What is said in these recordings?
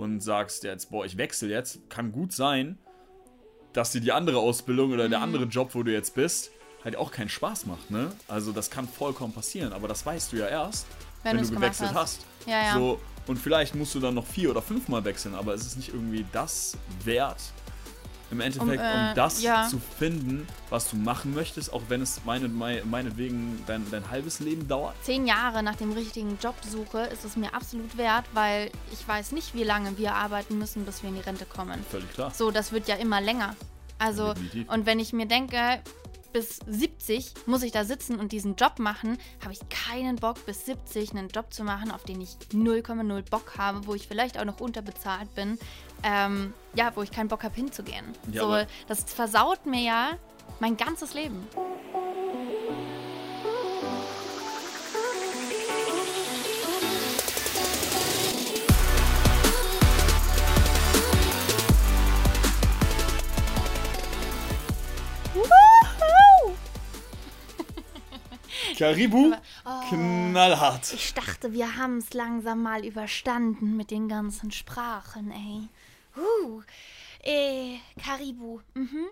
und sagst jetzt, boah, ich wechsle jetzt, kann gut sein, dass dir die andere Ausbildung oder der Mhm. andere Job, wo du jetzt bist, halt auch keinen Spaß macht, ne? Also das kann vollkommen passieren, aber das weißt du ja erst, Wenn wenn, du gewechselt hast. hast. Ja, ja. So, und vielleicht musst du dann noch vier oder fünfmal wechseln, aber es ist nicht irgendwie das wert, im Endeffekt, um, äh, das ja. zu finden, was du machen möchtest, auch wenn es meine, mei- meinetwegen dein, dein halbes Leben dauert. Zehn Jahre nach dem richtigen Job suche, ist es mir absolut wert, weil ich weiß nicht, wie lange wir arbeiten müssen, bis wir in die Rente kommen. Völlig klar. So, das wird ja immer länger. Also, Definitiv. und wenn ich mir denke, bis 70 muss ich da sitzen und diesen Job machen, habe ich keinen Bock, bis 70 einen Job zu machen, auf den ich 0,0 Bock habe, wo ich vielleicht auch noch unterbezahlt bin. Ähm, ja, wo ich keinen Bock habe, hinzugehen. Ja, so, das versaut mir ja mein ganzes Leben. Karibu, Oh. knallhart. Ich dachte, wir haben es langsam mal überstanden mit den ganzen Sprachen, ey. Huh. Äh, Karibu. Mhm.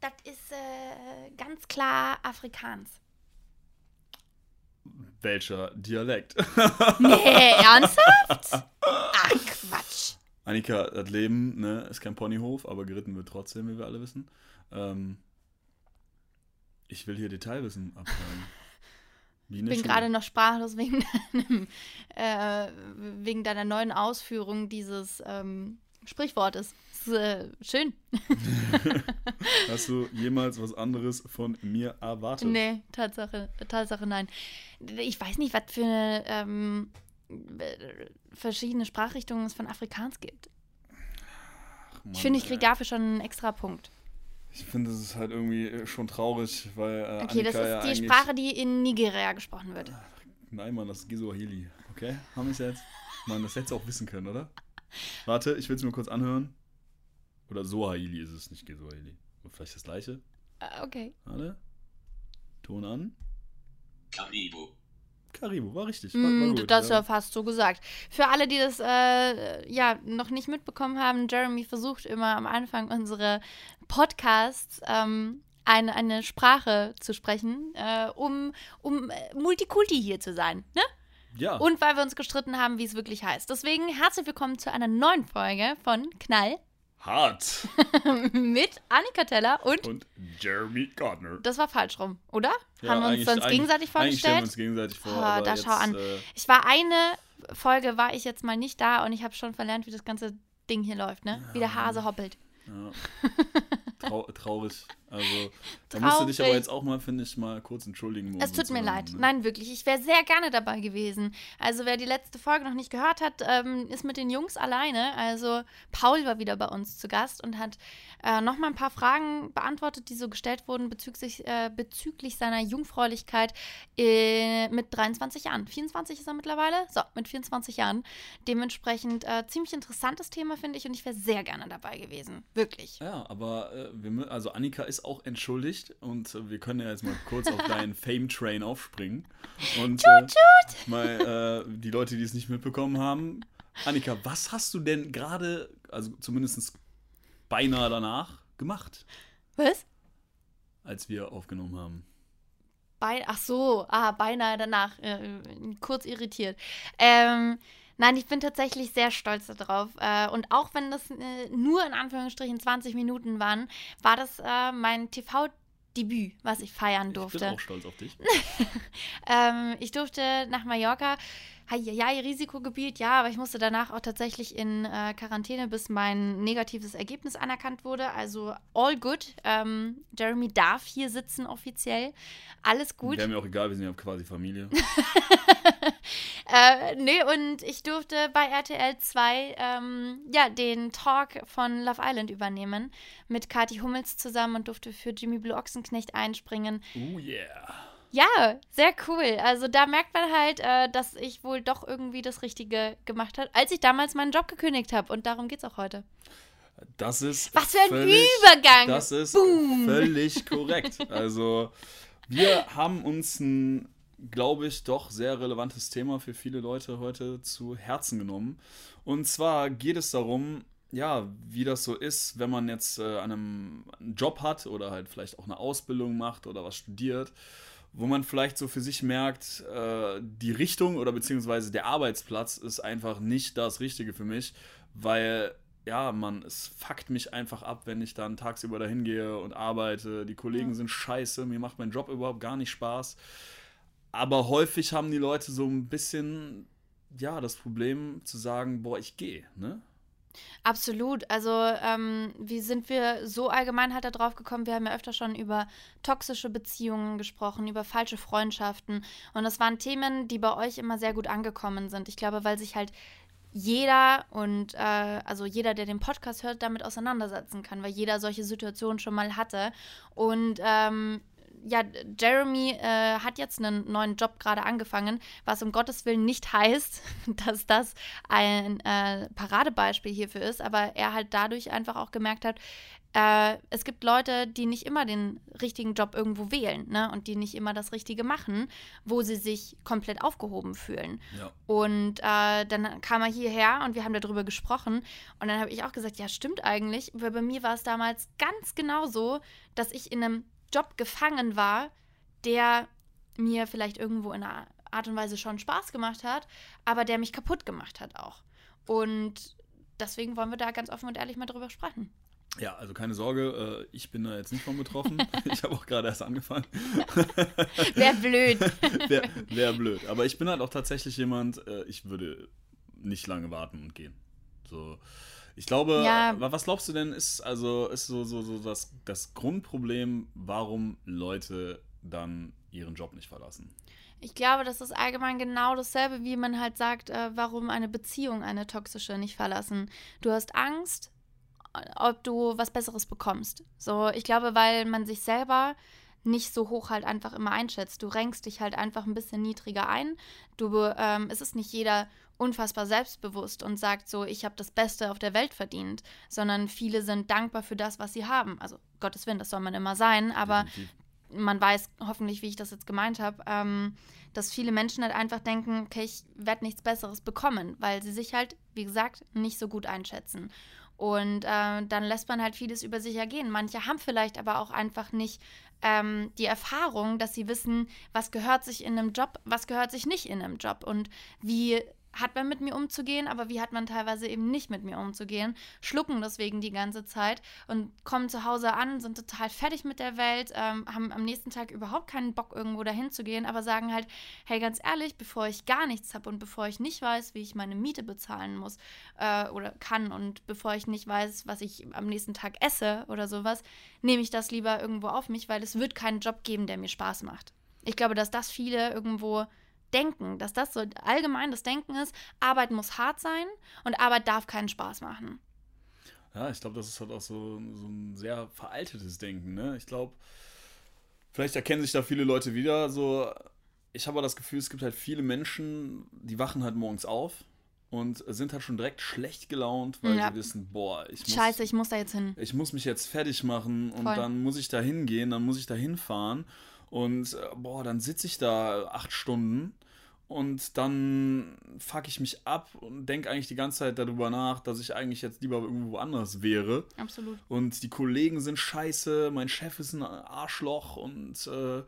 Das ist äh, ganz klar Afrikaans. Welcher Dialekt? Nee, ernsthaft? Ach, Quatsch. Annika, das Leben ne, ist kein Ponyhof, aber geritten wird trotzdem, wie wir alle wissen. Ähm, ich will hier Detailwissen abfragen. Ich bin gerade noch sprachlos wegen, deinem, äh, wegen deiner neuen Ausführung dieses ähm, Sprichwortes. Das ist, äh, schön. Hast du jemals was anderes von mir erwartet? Nee, Tatsache, Tatsache nein. Ich weiß nicht, was für eine, ähm, verschiedene Sprachrichtungen es von Afrikaans gibt. Mann, ich finde, ich kriege dafür schon einen extra Punkt. Ich finde, das ist halt irgendwie schon traurig, weil äh, Okay, das Annika ist ja die Sprache, die in Nigeria gesprochen wird. Nein, Mann, das ist Giswahili. Okay, haben wir es jetzt? Mann, das hättest du auch wissen können, oder? Warte, ich will es mir kurz anhören. Oder Soahili ist es, nicht Giswahili. Vielleicht das gleiche. Äh, Okay. Warte. Ton an. Karibu. Karibu, war richtig. War, war Mm, gut, das ist ja. fast so gesagt. Für alle, die das äh, ja noch nicht mitbekommen haben, Jeremy versucht immer am Anfang unserer Podcasts ähm, eine, eine Sprache zu sprechen, äh, um, um äh, Multikulti hier zu sein. Ne? Ja, Und weil wir uns gestritten haben, wie es wirklich heißt. Deswegen herzlich willkommen zu einer neuen Folge von Knall hart. mit Annika Teller und Und Jeremy Gardner. das war falsch rum, oder? Ja, haben wir uns sonst gegenseitig Eigentlich stellen wir vorgestellt? uns gegenseitig vor. Aber da jetzt, schau an. Äh, Ich war eine Folge, war ich jetzt mal nicht da und ich habe schon verlernt, wie das ganze Ding hier läuft, ne? Wie der Hase hoppelt. ja. Trau traurig. Also, da musst du dich aber jetzt auch mal, finde ich, mal kurz entschuldigen. um Es tut mir leid. ne? Nein, wirklich. Ich wäre sehr gerne dabei gewesen. Also, wer die letzte Folge noch nicht gehört hat, ähm, ist mit den Jungs alleine. Also, Paul war wieder bei uns zu Gast und hat äh, noch mal ein paar Fragen beantwortet, die so gestellt wurden bezüglich, äh, bezüglich seiner Jungfräulichkeit äh, mit 23 Jahren. 24 ist er mittlerweile? So, mit 24 Jahren. Dementsprechend äh, ziemlich interessantes Thema, finde ich. Und ich wäre sehr gerne dabei gewesen. Wirklich. Ja, aber äh, wir, also Annika ist auch entschuldigt und äh, wir können ja jetzt mal kurz auf deinen Fame-Train aufspringen. Und äh, mal äh, die Leute, die es nicht mitbekommen haben. Annika, was hast du denn gerade, also zumindest beinahe danach, gemacht, Was? als wir aufgenommen haben? Bei, ach so, ah, beinahe danach, äh, kurz irritiert. Ähm, nein, ich bin tatsächlich sehr stolz darauf. Äh, und auch wenn das äh, nur in Anführungsstrichen 20 Minuten waren, war das äh, mein TV-Debüt, was ich feiern Ich durfte. bin auch stolz auf dich. Ähm, ich durfte nach Mallorca. Ja, Risikogebiet, ja, aber ich musste danach auch tatsächlich in äh, Quarantäne, bis mein negatives Ergebnis anerkannt wurde. Also all good. Ähm, Jeremy darf hier sitzen offiziell. Alles gut. Wäre mir auch egal, wir sind ja quasi Familie. Äh, nee, und ich durfte bei RTL 2 ähm, ja, den Talk von Love Island übernehmen mit Kathi Hummels zusammen und durfte für Jimmy Blue Ochsenknecht einspringen. Oh yeah. Ja, sehr cool. Also da merkt man halt, äh, dass ich wohl doch irgendwie das Richtige gemacht habe, als ich damals meinen Job gekündigt habe. Und darum geht's auch heute. Das ist. Was für ein völlig, Übergang! Das ist Boom. völlig korrekt. Also, wir haben uns ein glaube ich, doch sehr relevantes Thema für viele Leute heute zu Herzen genommen. Und zwar geht es darum, ja, wie das so ist, wenn man jetzt äh, einem einen Job hat oder halt vielleicht auch eine Ausbildung macht oder was studiert, wo man vielleicht so für sich merkt, äh, die Richtung oder beziehungsweise der Arbeitsplatz ist einfach nicht das Richtige für mich, weil ja, man, es fuckt mich einfach ab, wenn ich dann tagsüber dahin gehe und arbeite. Die Kollegen ja. sind scheiße, mir macht mein Job überhaupt gar nicht Spaß. Aber häufig haben die Leute so ein bisschen, ja, das Problem zu sagen, boah, ich gehe, ne? Absolut. Also, ähm, wie sind wir so allgemein halt darauf gekommen? Wir haben ja öfter schon über toxische Beziehungen gesprochen, über falsche Freundschaften. Und das waren Themen, die bei euch immer sehr gut angekommen sind. Ich glaube, weil sich halt jeder und äh, also jeder, der den Podcast hört, damit auseinandersetzen kann, weil jeder solche Situationen schon mal hatte. Und ähm, ja, Jeremy äh, hat jetzt einen neuen Job gerade angefangen, was um Gottes Willen nicht heißt, dass das ein äh, Paradebeispiel hierfür ist, aber er halt dadurch einfach auch gemerkt hat, äh, es gibt Leute, die nicht immer den richtigen Job irgendwo wählen ne? und die nicht immer das Richtige machen, wo sie sich komplett aufgehoben fühlen. Ja. Und äh, dann kam er hierher und wir haben darüber gesprochen und dann habe ich auch gesagt, ja stimmt eigentlich, weil bei mir war es damals ganz genau so, dass ich in einem Job gefangen war, der mir vielleicht irgendwo in einer Art und Weise schon Spaß gemacht hat, aber der mich kaputt gemacht hat auch. Und deswegen wollen wir da ganz offen und ehrlich mal drüber sprechen. Ja, also keine Sorge, äh, ich bin da jetzt nicht von betroffen. ich habe auch gerade erst angefangen. Wäre blöd. Wäre wär blöd. Aber ich bin halt auch tatsächlich jemand, äh, ich würde nicht lange warten und gehen. So, ich glaube, ja. was glaubst du denn, ist also ist so, so, so das, das Grundproblem, warum Leute dann ihren Job nicht verlassen? Ich glaube, das ist allgemein genau dasselbe, wie man halt sagt, äh, warum eine Beziehung eine toxische nicht verlassen. Du hast Angst, ob du was Besseres bekommst. So, ich glaube, weil man sich selber nicht so hoch halt einfach immer einschätzt. Du renkst dich halt einfach ein bisschen niedriger ein. Du, ähm, es ist nicht jeder unfassbar selbstbewusst und sagt so, ich habe das Beste auf der Welt verdient, sondern viele sind dankbar für das, was sie haben. Also Gottes Willen, das soll man immer sein, aber Definitiv. man weiß hoffentlich, wie ich das jetzt gemeint habe, ähm, dass viele Menschen halt einfach denken, okay, ich werde nichts Besseres bekommen, weil sie sich halt, wie gesagt, nicht so gut einschätzen. Und äh, dann lässt man halt vieles über sich ergehen. Manche haben vielleicht aber auch einfach nicht ähm, die Erfahrung, dass sie wissen, was gehört sich in einem Job, was gehört sich nicht in einem Job und wie hat man mit mir umzugehen, aber wie hat man teilweise eben nicht mit mir umzugehen, schlucken deswegen die ganze Zeit und kommen zu Hause an, sind total fertig mit der Welt, ähm, haben am nächsten Tag überhaupt keinen Bock, irgendwo dahin zu gehen, aber sagen halt, hey, ganz ehrlich, bevor ich gar nichts habe und bevor ich nicht weiß, wie ich meine Miete bezahlen muss äh, oder kann und bevor ich nicht weiß, was ich am nächsten Tag esse oder sowas, nehme ich das lieber irgendwo auf mich, weil es wird keinen Job geben, der mir Spaß macht. Ich glaube, dass das viele irgendwo Denken, dass das so allgemein das Denken ist, Arbeit muss hart sein und Arbeit darf keinen Spaß machen. Ja, ich glaube, das ist halt auch so, so ein sehr veraltetes Denken. Ne? Ich glaube, vielleicht erkennen sich da viele Leute wieder. So, ich habe aber das Gefühl, es gibt halt viele Menschen, die wachen halt morgens auf und sind halt schon direkt schlecht gelaunt, weil ja. sie wissen, boah, ich muss, Scheiße, ich muss da jetzt hin. Ich muss mich jetzt fertig machen und Voll. dann muss ich da hingehen, dann muss ich da hinfahren und äh, boah, dann sitze ich da acht Stunden und dann fuck ich mich ab und denke eigentlich die ganze Zeit darüber nach, dass ich eigentlich jetzt lieber irgendwo anders wäre. Absolut. Und die Kollegen sind scheiße, mein Chef ist ein Arschloch und äh,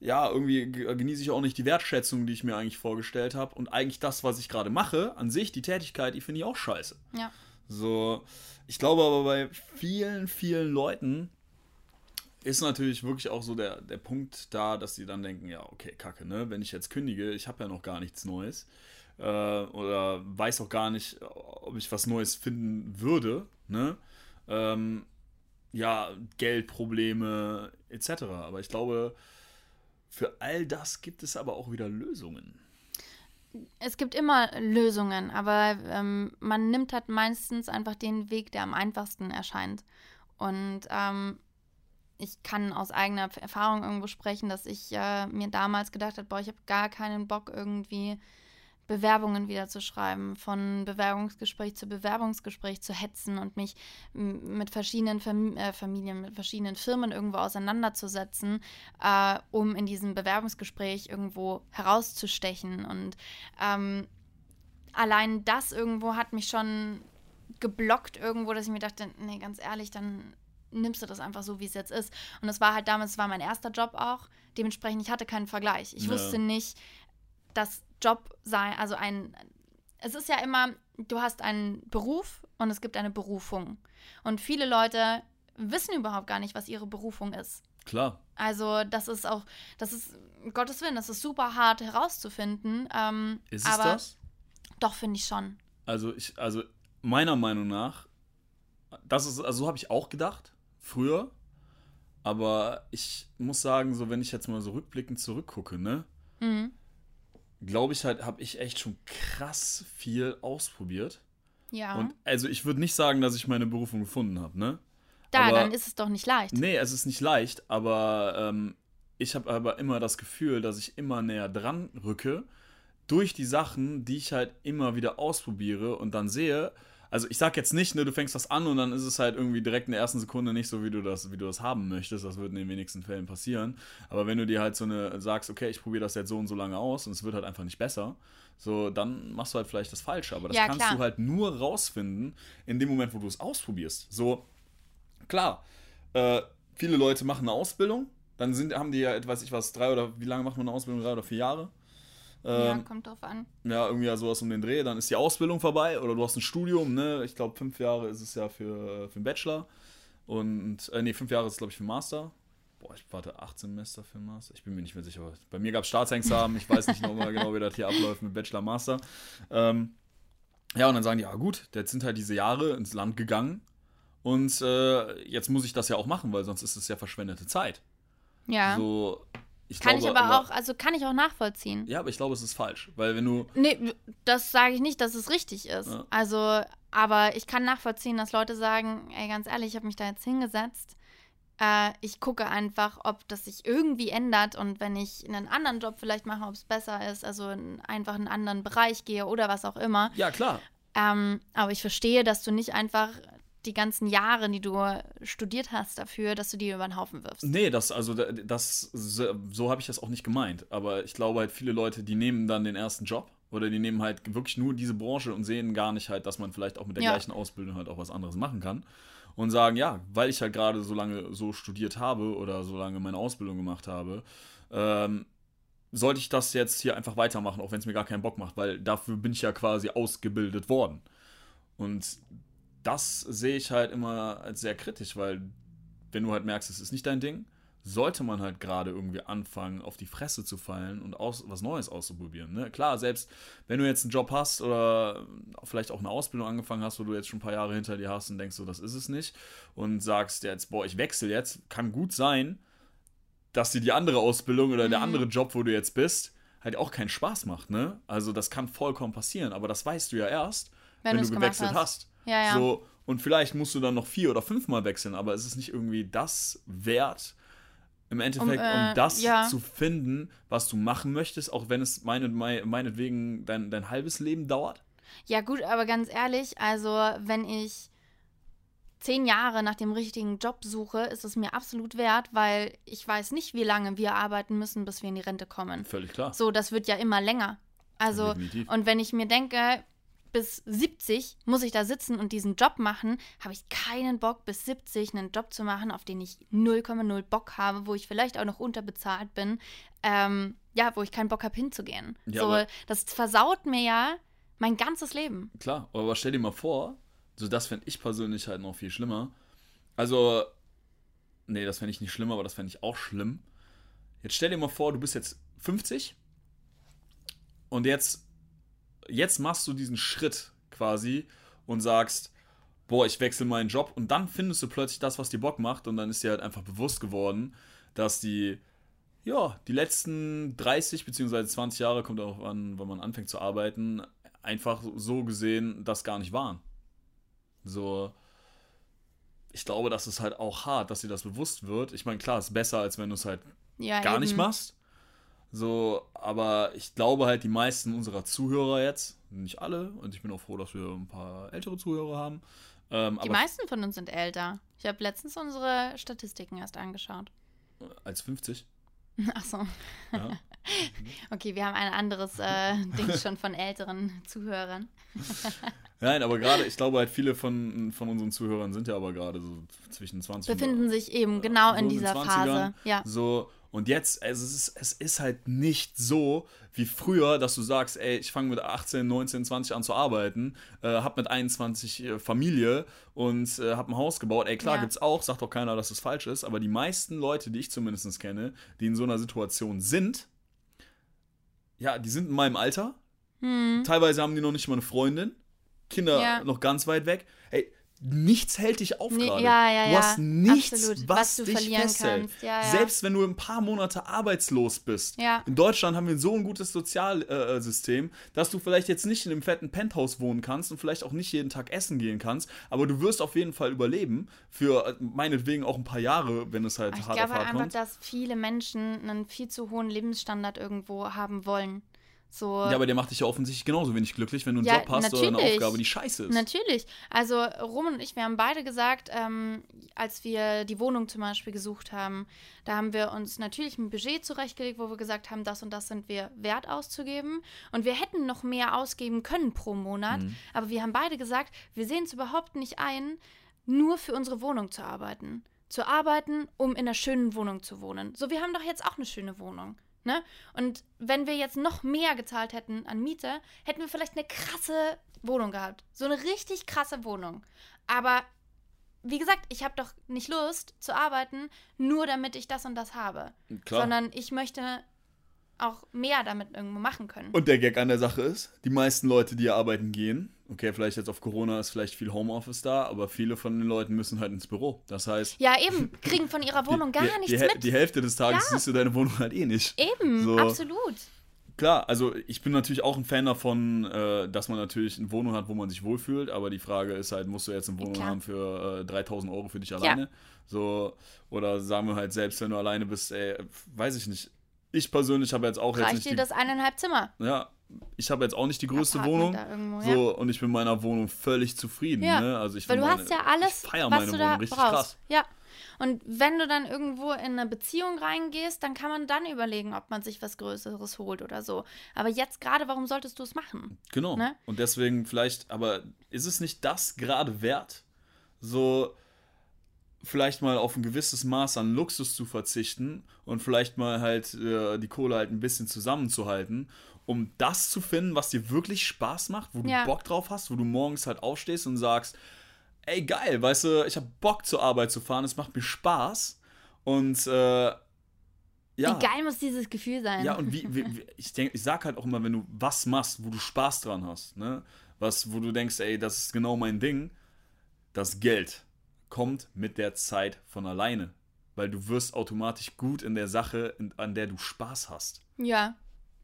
ja, irgendwie genieße ich auch nicht die Wertschätzung, die ich mir eigentlich vorgestellt habe. Und eigentlich das, was ich gerade mache, an sich, die Tätigkeit, die finde ich auch scheiße. Ja. So, ich glaube aber bei vielen, vielen Leuten ist natürlich wirklich auch so der, der Punkt da, dass sie dann denken, ja, okay, kacke, ne? Wenn ich jetzt kündige, ich habe ja noch gar nichts Neues. Äh, oder weiß auch gar nicht, ob ich was Neues finden würde, ne? Ähm, ja, Geldprobleme etc. Aber ich glaube, für all das gibt es aber auch wieder Lösungen. Es gibt immer Lösungen, aber ähm, man nimmt halt meistens einfach den Weg, der am einfachsten erscheint. Und ähm, ich kann aus eigener Erfahrung irgendwo sprechen, dass ich äh, mir damals gedacht habe, boah, ich habe gar keinen Bock irgendwie Bewerbungen wieder zu schreiben, von Bewerbungsgespräch zu Bewerbungsgespräch zu hetzen und mich mit verschiedenen Fam äh, Familien, mit verschiedenen Firmen irgendwo auseinanderzusetzen, äh, um in diesem Bewerbungsgespräch irgendwo herauszustechen. Und ähm, allein das irgendwo hat mich schon geblockt irgendwo, dass ich mir dachte, nee, ganz ehrlich, dann nimmst du das einfach so, wie es jetzt ist. Und das war halt damals, das war mein erster Job auch. Dementsprechend, ich hatte keinen Vergleich. Ich Ja. wusste nicht, dass Job sei, also ein, es ist ja immer, du hast einen Beruf und es gibt eine Berufung. Und viele Leute wissen überhaupt gar nicht, was ihre Berufung ist. Klar. Also das ist auch, das ist, um Gottes Willen, das ist super hart herauszufinden. Ähm, Ist es das? doch, finde ich schon. Also ich, also meiner Meinung nach, das ist, also so habe ich auch gedacht, früher. Aber ich muss sagen, so wenn ich jetzt mal so rückblickend zurückgucke, ne, Mhm. glaube ich halt, habe ich echt schon krass viel ausprobiert. Ja. Und also ich würde nicht sagen, dass ich meine Berufung gefunden habe, ne? da, aber- dann ist es doch nicht leicht. Nee, es ist nicht leicht, aber ähm, ich habe aber immer das Gefühl, dass ich immer näher dran rücke durch die Sachen, die ich halt immer wieder ausprobiere und dann sehe. Also ich sag jetzt nicht, ne, du fängst was an und dann ist es halt irgendwie direkt in der ersten Sekunde nicht so, wie du das, wie du das haben möchtest. Das wird in den wenigsten Fällen passieren. Aber wenn du dir halt so eine sagst, okay, ich probiere das jetzt so und so lange aus und es wird halt einfach nicht besser, so dann machst du halt vielleicht das Falsche. Aber das Ja, kannst klar. du halt nur rausfinden in dem Moment, wo du es ausprobierst. So klar, äh, viele Leute machen eine Ausbildung, dann sind, haben die ja, weiß ich was, drei oder wie lange macht man eine Ausbildung? Drei oder vier Jahre? Ja, Ähm, kommt drauf an. ja, irgendwie ja sowas um den Dreh. Dann ist die Ausbildung vorbei oder du hast ein Studium, ne? Ich glaube, fünf Jahre ist es ja für, für einen Bachelor. Und, äh, nee, fünf Jahre ist es, glaube ich, für einen Master. Boah, ich warte, acht Semester für einen Master. Ich bin mir nicht mehr sicher. Bei mir gab es Staatsexamen. Ich weiß nicht noch mal genau, wie das hier abläuft mit Bachelor, Master. Ähm, ja, und dann sagen die, ja gut, jetzt sind halt diese Jahre ins Land gegangen. Und äh, jetzt muss ich das ja auch machen, weil sonst ist es ja verschwendete Zeit. Ja. So, ich kann glaube, ich aber auch, also kann ich auch nachvollziehen. Ja, aber ich glaube, es ist falsch. Weil wenn du. Nee, das sage ich nicht, dass es richtig ist. Ja. Also, aber ich kann nachvollziehen, dass Leute sagen, ey, ganz ehrlich, ich habe mich da jetzt hingesetzt. Äh, ich gucke einfach, ob das sich irgendwie ändert und wenn ich einen anderen Job vielleicht mache, ob es besser ist, also in einfach in einen anderen Bereich gehe oder was auch immer. Ja, klar. Ähm, aber ich verstehe, dass du nicht einfach die ganzen Jahre, die du studiert hast, dafür, dass du die über den Haufen wirfst. Nee, das, also da- das, so, so habe ich das auch nicht gemeint. Aber ich glaube halt, viele Leute, die nehmen dann den ersten Job oder die nehmen halt wirklich nur diese Branche und sehen gar nicht halt, dass man vielleicht auch mit der Ja. gleichen Ausbildung halt auch was anderes machen kann. Und sagen, ja, weil ich halt gerade so lange so studiert habe oder so lange meine Ausbildung gemacht habe, ähm, sollte ich das jetzt hier einfach weitermachen, auch wenn es mir gar keinen Bock macht, weil dafür bin ich ja quasi ausgebildet worden. Und das sehe ich halt immer als sehr kritisch, weil wenn du halt merkst, es ist nicht dein Ding, sollte man halt gerade irgendwie anfangen, auf die Fresse zu fallen und aus, was Neues auszuprobieren. Ne? Klar, selbst wenn du jetzt einen Job hast oder vielleicht auch eine Ausbildung angefangen hast, wo du jetzt schon ein paar Jahre hinter dir hast und denkst, so, das ist es nicht, und sagst jetzt, boah, ich wechsle jetzt, kann gut sein, dass dir die andere Ausbildung oder der Mhm. andere Job, wo du jetzt bist, halt auch keinen Spaß macht, ne? Also das kann vollkommen passieren, aber das weißt du ja erst, Wenn wenn, du gewechselt hast. hast. Ja, ja. So, und vielleicht musst du dann noch vier oder fünfmal wechseln, aber es ist nicht irgendwie das wert, im Endeffekt, um, äh, das ja. zu finden, was du machen möchtest, auch wenn es meine, mei- meinetwegen dein, dein halbes Leben dauert. Ja, gut, aber ganz ehrlich, also wenn ich zehn Jahre nach dem richtigen Job suche, ist es mir absolut wert, weil ich weiß nicht, wie lange wir arbeiten müssen, bis wir in die Rente kommen. Völlig klar. So, das wird ja immer länger. Also, Definitiv. und wenn ich mir denke, bis 70 muss ich da sitzen und diesen Job machen, habe ich keinen Bock, bis 70 einen Job zu machen, auf den ich 0,0 Bock habe, wo ich vielleicht auch noch unterbezahlt bin. Ähm, ja, wo ich keinen Bock habe, hinzugehen. Ja, so, das versaut mir ja mein ganzes Leben. Klar, aber stell dir mal vor, so das fände ich persönlich halt noch viel schlimmer. Also, nee, das fände ich nicht schlimmer, aber das fände ich auch schlimm. Jetzt stell dir mal vor, du bist jetzt 50 und jetzt, jetzt machst du diesen Schritt quasi und sagst, boah, ich wechsle meinen Job und dann findest du plötzlich das, was dir Bock macht und dann ist dir halt einfach bewusst geworden, dass die, ja, die letzten 30 beziehungsweise 20 Jahre, kommt auch an, wenn man anfängt zu arbeiten, einfach so gesehen das gar nicht waren. So, ich glaube, das ist halt auch hart, dass dir das bewusst wird. Ich meine, klar, ist besser, als wenn du es halt Ja, gar eben. nicht machst. So, aber ich glaube halt, die meisten unserer Zuhörer jetzt, nicht alle, und ich bin auch froh, dass wir ein paar ältere Zuhörer haben. Ähm, Die meisten von uns sind älter. Ich habe letztens unsere Statistiken erst angeschaut. als 50. Ach so. Ja. Okay, wir haben ein anderes äh, Ding schon von älteren Zuhörern. Nein, aber gerade, ich glaube halt, viele von, von unseren Zuhörern sind ja aber gerade so zwischen 20 und Befinden sich eben genau so in dieser 20ern. Phase. Ja. So, und jetzt, also es ist, es ist halt nicht so wie früher, dass du sagst, ey, ich fange mit 18, 19, 20 an zu arbeiten, äh, hab mit 21 äh, Familie und äh, hab ein Haus gebaut. Ey, klar, Ja. gibt's auch, sagt doch keiner, dass es falsch ist, aber die meisten Leute, die ich zumindest kenne, die in so einer Situation sind, ja, die sind in meinem Alter. Teilweise haben die noch nicht mal eine Freundin. Kinder Hm. Ja. noch ganz weit weg. Ey, nichts hält dich auf Nee, gerade. ja, ja, du hast nichts, Absolut. was, Was du dich verlieren festhält. Ja. Selbst wenn du ein paar Monate arbeitslos bist. In Deutschland haben wir so ein gutes Sozialsystem, äh, dass du vielleicht jetzt nicht in einem fetten Penthouse wohnen kannst und vielleicht auch nicht jeden Tag essen gehen kannst, aber du wirst auf jeden Fall überleben. Für äh, meinetwegen auch ein paar Jahre, wenn es halt ich hart glaube auf halt hart einfach, kommt. dass viele Menschen einen viel zu hohen Lebensstandard irgendwo haben wollen. So, Ja, aber der macht dich ja offensichtlich genauso wenig glücklich, wenn du einen Ja, Job hast oder eine. Aufgabe, die scheiße ist. Natürlich. Also Roman und ich, wir haben beide gesagt, ähm, als wir die Wohnung zum Beispiel gesucht haben, da haben wir uns natürlich ein Budget zurechtgelegt, wo wir gesagt haben, das und das sind wir wert auszugeben. Und wir hätten noch mehr ausgeben können pro Monat. Mhm. Aber wir haben beide gesagt, wir sehen es überhaupt nicht ein, nur für unsere Wohnung zu arbeiten. Zu arbeiten, um in einer schönen Wohnung zu wohnen. So, wir haben doch jetzt auch eine schöne Wohnung. Ne? Und wenn wir jetzt noch mehr gezahlt hätten an Miete, hätten wir vielleicht eine krasse Wohnung gehabt. So eine richtig krasse Wohnung. Aber wie gesagt, ich habe doch nicht Lust zu arbeiten, nur damit ich das und das habe. Klar. Sondern ich möchte auch mehr damit irgendwo machen können. Und der Gag an der Sache ist, die meisten Leute, die arbeiten gehen, okay, vielleicht jetzt auf Corona ist vielleicht viel Homeoffice da, aber viele von den Leuten müssen halt ins Büro. Das heißt, ja, eben, kriegen von ihrer Wohnung gar die, nichts die, mit. die Hälfte des Tages Ja. siehst du deine Wohnung halt eh nicht. eben, So. absolut. Klar, also ich bin natürlich auch ein Fan davon, äh, dass man natürlich eine Wohnung hat, wo man sich wohlfühlt, aber die Frage ist halt, musst du jetzt eine Wohnung klar. haben für äh, 3000 Euro für dich alleine? So, oder sagen wir halt, selbst wenn du alleine bist, ey, weiß ich nicht. Ich persönlich habe jetzt auch jetzt Reicht nicht dir die, das eineinhalb Zimmer? ja, ich habe jetzt auch nicht die größte Wohnung. irgendwo, so, und ich bin in meiner Wohnung völlig zufrieden. Ja, Ne? Also ich Weil du find hast meine- ja alles, ich feier was meine du Wohnung da richtig brauchst. krass. Ja. Und wenn du dann irgendwo in eine Beziehung reingehst, dann kann man dann überlegen, ob man sich was Größeres holt oder so. Aber jetzt gerade, warum solltest du es machen? Genau. Ne? Und deswegen vielleicht, aber ist es nicht das gerade wert, so vielleicht mal auf ein gewisses Maß an Luxus zu verzichten und vielleicht mal halt äh, die Kohle halt ein bisschen zusammenzuhalten, um das zu finden, was dir wirklich Spaß macht, wo du Ja. Bock drauf hast, wo du morgens halt aufstehst und sagst, ey geil, weißt du, ich habe Bock zur Arbeit zu fahren, es macht mir Spaß und äh, ja. Wie geil muss dieses Gefühl sein? Ja, und wie, wie, wie ich denke, ich sag halt auch immer, wenn du was machst, wo du Spaß dran hast, ne? Was, wo du denkst, ey, das ist genau mein Ding, das Geld kommt mit der Zeit von alleine. Weil du wirst automatisch gut in der Sache, an der du Spaß hast. ja.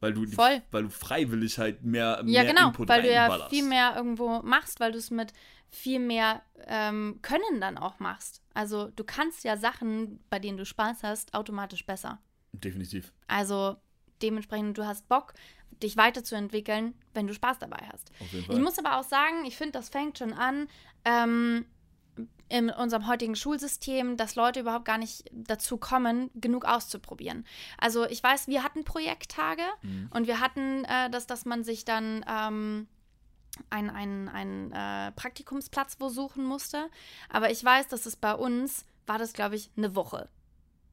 Weil du, Voll. weil du freiwillig halt mehr, Ja, mehr genau, Input weil du ja viel mehr irgendwo machst, weil du es mit viel mehr ähm, Können dann auch machst. Also du kannst ja Sachen, bei denen du Spaß hast, automatisch besser. Definitiv. Also dementsprechend, du hast Bock, dich weiterzuentwickeln, wenn du Spaß dabei hast. Auf jeden Fall. Ich muss aber auch sagen, ich finde, das fängt schon an ähm, in unserem heutigen Schulsystem, dass Leute überhaupt gar nicht dazu kommen, genug auszuprobieren. Also ich weiß, wir hatten Projekttage Mhm. und wir hatten äh, das, dass man sich dann ähm, einen ein, ein, äh, Praktikumsplatz wo suchen musste. Aber ich weiß, dass es bei uns war das, glaube ich, eine Woche.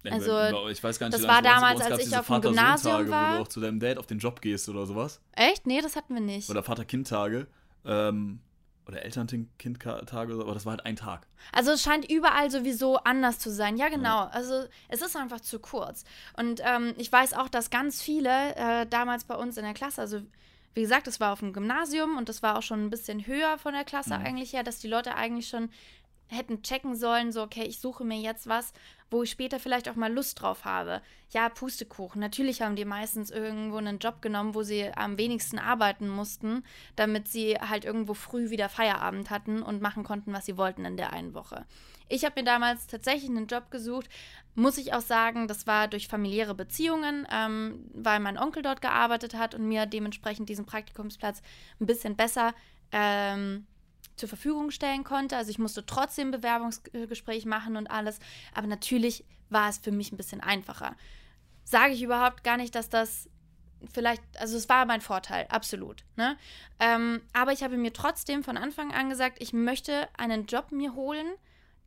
Also, ich weiß gar nicht, das wie war damals, als ich auf dem Gymnasium war. Wo du auch zu deinem Dad auf den Job gehst oder sowas. Echt? Nee, das hatten wir nicht. Oder Vater-Kind-Tage. Ähm, oder Eltern-Kind-Tage, aber das war halt ein Tag. Also es scheint überall sowieso anders zu sein. Ja, genau. Also es ist einfach zu kurz. Und ähm, ich weiß auch, dass ganz viele äh, damals bei uns in der Klasse, also wie gesagt, es war auf dem Gymnasium und das war auch schon ein bisschen höher von der Klasse Mhm. eigentlich her, dass die Leute eigentlich schon hätten checken sollen, so, okay, ich suche mir jetzt was, wo ich später vielleicht auch mal Lust drauf habe. Ja, Pustekuchen. Natürlich haben die meistens irgendwo einen Job genommen, wo sie am wenigsten arbeiten mussten, damit sie halt irgendwo früh wieder Feierabend hatten und machen konnten, was sie wollten in der einen Woche. Ich habe mir damals tatsächlich einen Job gesucht, muss ich auch sagen, das war durch familiäre Beziehungen, ähm, weil mein Onkel dort gearbeitet hat und mir dementsprechend diesen Praktikumsplatz ein bisschen besser ähm, zur Verfügung stellen konnte. Also ich musste trotzdem Bewerbungsgespräch machen und alles, aber natürlich war es für mich ein bisschen einfacher. Sage ich überhaupt gar nicht, dass das vielleicht, also es war mein Vorteil, absolut. Ne? Ähm, aber ich habe mir trotzdem von Anfang an gesagt, ich möchte einen Job mir holen,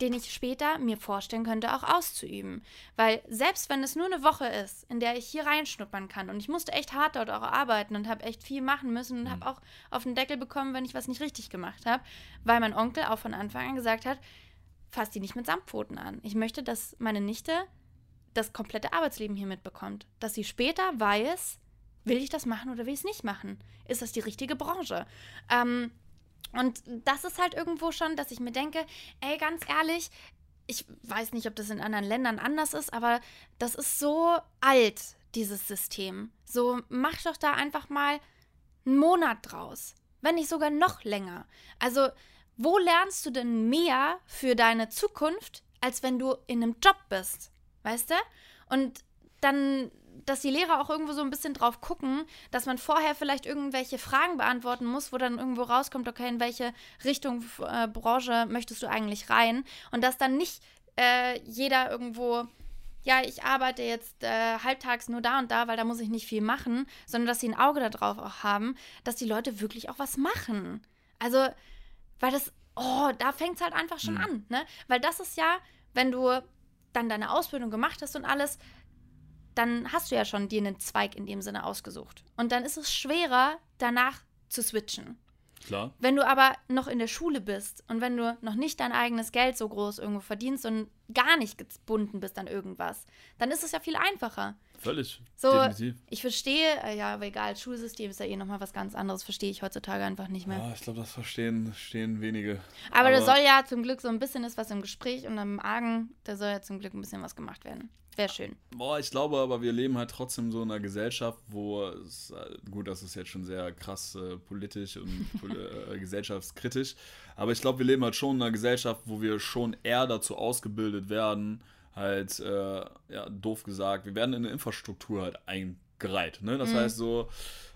den ich später mir vorstellen könnte, auch auszuüben. Weil selbst wenn es nur eine Woche ist, in der ich hier reinschnuppern kann und ich musste echt hart dort auch arbeiten und habe echt viel machen müssen und mhm. habe auch auf den Deckel bekommen, wenn ich was nicht richtig gemacht habe, weil mein Onkel auch von Anfang an gesagt hat, fass die nicht mit Samtpfoten an. Ich möchte, dass meine Nichte das komplette Arbeitsleben hier mitbekommt. Dass sie später weiß, will ich das machen oder will ich es nicht machen? Ist das die richtige Branche? Ähm, und das ist halt irgendwo schon, dass ich mir denke, ey, ganz ehrlich, ich weiß nicht, ob das in anderen Ländern anders ist, aber das ist so alt, dieses System. So, mach doch da einfach mal einen Monat draus. Wenn nicht sogar noch länger. Also, wo lernst du denn mehr für deine Zukunft, als wenn du in einem Job bist? Weißt du? Und dann dass die Lehrer auch irgendwo so ein bisschen drauf gucken, dass man vorher vielleicht irgendwelche Fragen beantworten muss, wo dann irgendwo rauskommt, okay, in welche Richtung äh, Branche möchtest du eigentlich rein? Und dass dann nicht äh, jeder irgendwo, ja, ich arbeite jetzt äh, halbtags nur da und da, weil da muss ich nicht viel machen, sondern dass sie ein Auge darauf auch haben, dass die Leute wirklich auch was machen. Also, weil das, oh, da fängt es halt einfach schon mhm. an, ne? Weil das ist ja, wenn du dann deine Ausbildung gemacht hast und alles, dann hast du ja schon dir einen Zweig in dem Sinne ausgesucht. Und dann ist es schwerer, danach zu switchen. Klar. Wenn du aber noch in der Schule bist und wenn du noch nicht dein eigenes Geld so groß irgendwo verdienst und gar nicht gebunden bist an irgendwas, dann ist es ja viel einfacher. Völlig. So, definitiv. ich verstehe, äh, ja, aber egal, Schulsystem ist ja eh nochmal was ganz anderes, verstehe ich heutzutage einfach nicht mehr. Ja, ich glaube, das verstehen, verstehen wenige. Aber, aber da soll ja zum Glück so ein bisschen ist was im Gespräch und am Argen, da soll ja zum Glück ein bisschen was gemacht werden. Wäre schön. Boah, ich glaube aber, wir leben halt trotzdem so in einer Gesellschaft, wo es, äh, gut, das ist jetzt schon sehr krass äh, politisch und äh, gesellschaftskritisch, aber ich glaube, wir leben halt schon in einer Gesellschaft, wo wir schon eher dazu ausgebildet werden, halt, äh, ja, doof gesagt, wir werden in eine Infrastruktur halt eingereiht. Ne? Das mhm. heißt so,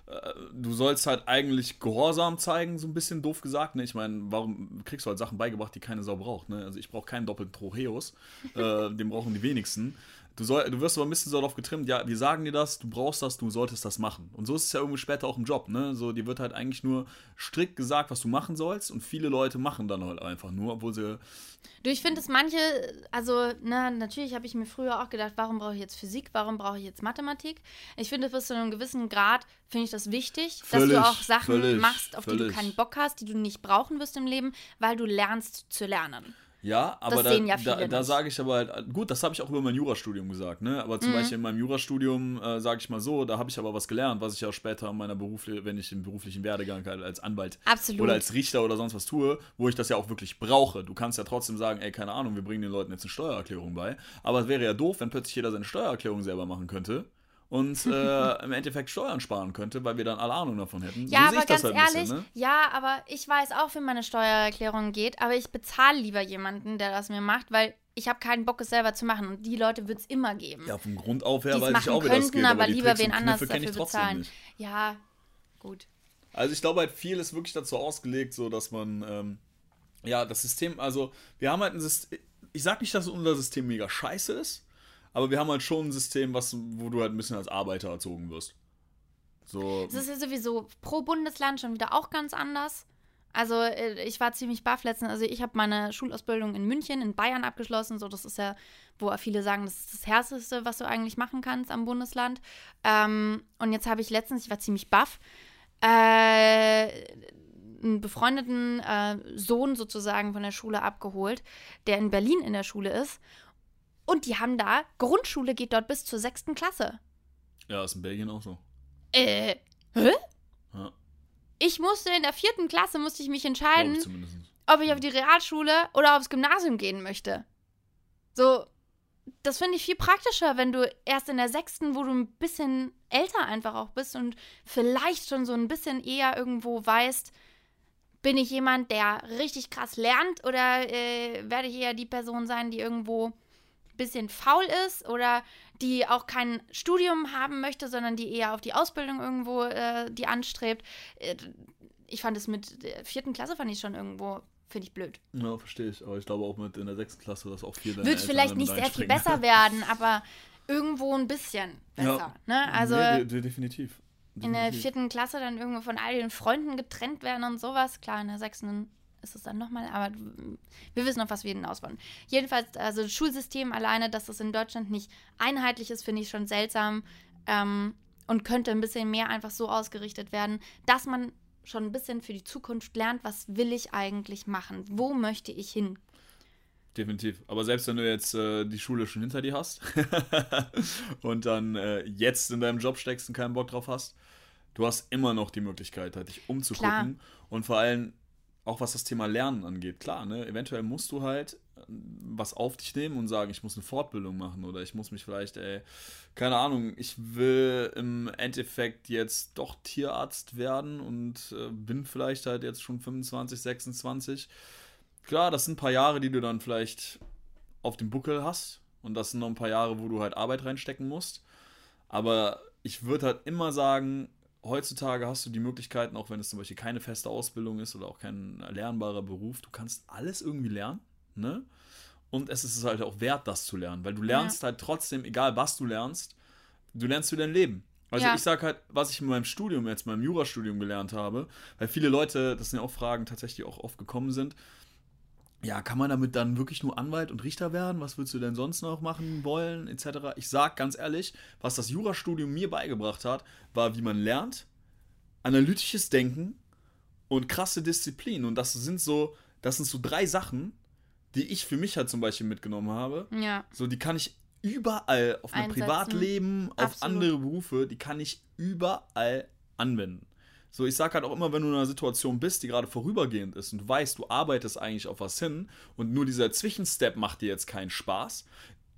äh, du sollst halt eigentlich Gehorsam zeigen, so ein bisschen doof gesagt. Ne? Ich meine, warum kriegst du halt Sachen beigebracht, die keine Sau braucht? Ne? Also ich brauche keinen doppelten Trocheus, äh, den brauchen die wenigsten. Du, soll, du wirst aber ein bisschen so darauf getrimmt, ja, wir sagen dir das, du brauchst das, du solltest das machen. Und so ist es ja irgendwie später auch im Job, ne? So, dir wird halt eigentlich nur strikt gesagt, was du machen sollst und viele Leute machen dann halt einfach nur, obwohl sie. Du, ich finde es manche, also, ne, natürlich habe ich mir früher auch gedacht, warum brauche ich jetzt Physik, warum brauche ich jetzt Mathematik? Ich finde, bis zu einem gewissen Grad finde ich das wichtig, völlig, dass du auch Sachen völlig, machst, auf völlig. die du keinen Bock hast, die du nicht brauchen wirst im Leben, weil du lernst zu lernen. Ja, aber das da, ja da, da sage ich aber halt, gut, das habe ich auch über mein Jurastudium gesagt, ne? Aber zum mhm. Beispiel in meinem Jurastudium, äh, sage ich mal so, da habe ich aber was gelernt, was ich auch später in meiner Beruf, wenn ich im beruflichen Werdegang halt als Anwalt Absolut. oder als Richter oder sonst was tue, wo ich das ja auch wirklich brauche. Du kannst ja trotzdem sagen, ey, keine Ahnung, wir bringen den Leuten jetzt eine Steuererklärung bei. Aber es wäre ja doof, wenn plötzlich jeder seine Steuererklärung selber machen könnte und äh, im Endeffekt Steuern sparen könnte, weil wir dann alle Ahnung davon hätten. Ja, so aber ganz halt ehrlich, bisschen, ne? ja, aber ich weiß auch, wie meine Steuererklärung geht, aber ich bezahle lieber jemanden, der das mir macht, weil ich habe keinen Bock, es selber zu machen und die Leute wird es immer geben. Ja, vom Grund auf her weiß ich auch, wie das geht, aber, aber lieber wen anders dafür bezahlen. Nicht. Ja, gut. Also ich glaube halt, viel ist wirklich dazu ausgelegt, so dass man, ähm, ja, das System, also wir haben halt ein System, ich sag nicht, dass unser System mega scheiße ist, aber wir haben halt schon ein System, was, wo du halt ein bisschen als Arbeiter erzogen wirst. So. Das ist ja sowieso pro Bundesland schon wieder auch ganz anders. Also äh, ich war ziemlich baff letztens. Also ich habe meine Schulausbildung in München, in Bayern abgeschlossen. So, das ist ja, wo viele sagen, das ist das Härteste, was du eigentlich machen kannst am Bundesland. Ähm, und jetzt habe ich letztens, ich war ziemlich baff, äh, einen befreundeten äh, Sohn sozusagen von der Schule abgeholt, der in Berlin in der Schule ist. Und die haben da, Grundschule geht dort bis zur sechsten Klasse. Ja, ist in Belgien auch so. Äh, hä? Ja. Ich musste in der vierten Klasse, musste ich mich entscheiden, ich ob ich auf die Realschule oder aufs Gymnasium gehen möchte. So, das finde ich viel praktischer, wenn du erst in der sechsten, wo du ein bisschen älter einfach auch bist und vielleicht schon so ein bisschen eher irgendwo weißt, bin ich jemand, der richtig krass lernt oder äh, werde ich eher die Person sein, die irgendwo bisschen faul ist oder die auch kein Studium haben möchte, sondern die eher auf die Ausbildung irgendwo äh, die anstrebt. Äh, ich fand es mit der vierten Klasse fand ich schon irgendwo finde ich blöd. Ja, verstehe ich. Aber ich glaube auch mit in der sechsten Klasse, dass auch viel Wird vielleicht nicht sehr viel besser werden, aber irgendwo ein bisschen besser. Ja. Ne? Also nee, de de definitiv. in der Definitiv. vierten Klasse dann irgendwo von all den Freunden getrennt werden und sowas. Klar, in der sechsten ist es dann nochmal, aber wir wissen auf was wir hinaus wollen. Jedenfalls, also das Schulsystem alleine, dass es in Deutschland nicht einheitlich ist, finde ich schon seltsam ähm, und könnte ein bisschen mehr einfach so ausgerichtet werden, dass man schon ein bisschen für die Zukunft lernt, was will ich eigentlich machen, wo möchte ich hin. Definitiv. Aber selbst wenn du jetzt äh, die Schule schon hinter dir hast und dann äh, jetzt in deinem Job steckst und keinen Bock drauf hast, du hast immer noch die Möglichkeit, halt, dich umzugucken. Und vor allem auch was das Thema Lernen angeht. Klar, ne? eventuell musst du halt äh, was auf dich nehmen und sagen, ich muss eine Fortbildung machen oder ich muss mich vielleicht, ey, keine Ahnung, ich will im Endeffekt jetzt doch Tierarzt werden und äh, bin vielleicht halt jetzt schon 25, 26. Klar, das sind ein paar Jahre, die du dann vielleicht auf dem Buckel hast. Und das sind noch ein paar Jahre, wo du halt Arbeit reinstecken musst. Aber ich würde halt immer sagen, heutzutage hast du die Möglichkeiten, auch wenn es zum Beispiel keine feste Ausbildung ist oder auch kein erlernbarer Beruf, du kannst alles irgendwie lernen. Ne? Und es ist halt auch wert, das zu lernen, weil du lernst halt trotzdem, egal was du lernst, du lernst für dein Leben. Also Ja. ich sag halt, was ich in meinem Studium, jetzt meinem Jurastudium gelernt habe, weil viele Leute, das sind ja auch Fragen tatsächlich auch oft gekommen sind, ja, kann man damit dann wirklich nur Anwalt und Richter werden? Was würdest du denn sonst noch machen wollen, etc.? Ich sag ganz ehrlich, was das Jurastudium mir beigebracht hat, war, wie man lernt, analytisches Denken und krasse Disziplin. Und das sind so, das sind so drei Sachen, die ich für mich halt zum Beispiel mitgenommen habe. Ja. So, die kann ich überall auf mein Einsetzen. Privatleben, auf Absolut. andere Berufe, die kann ich überall anwenden. So, ich sag halt auch immer, wenn du in einer Situation bist, die gerade vorübergehend ist und du weißt, du arbeitest eigentlich auf was hin und nur dieser Zwischenstep macht dir jetzt keinen Spaß,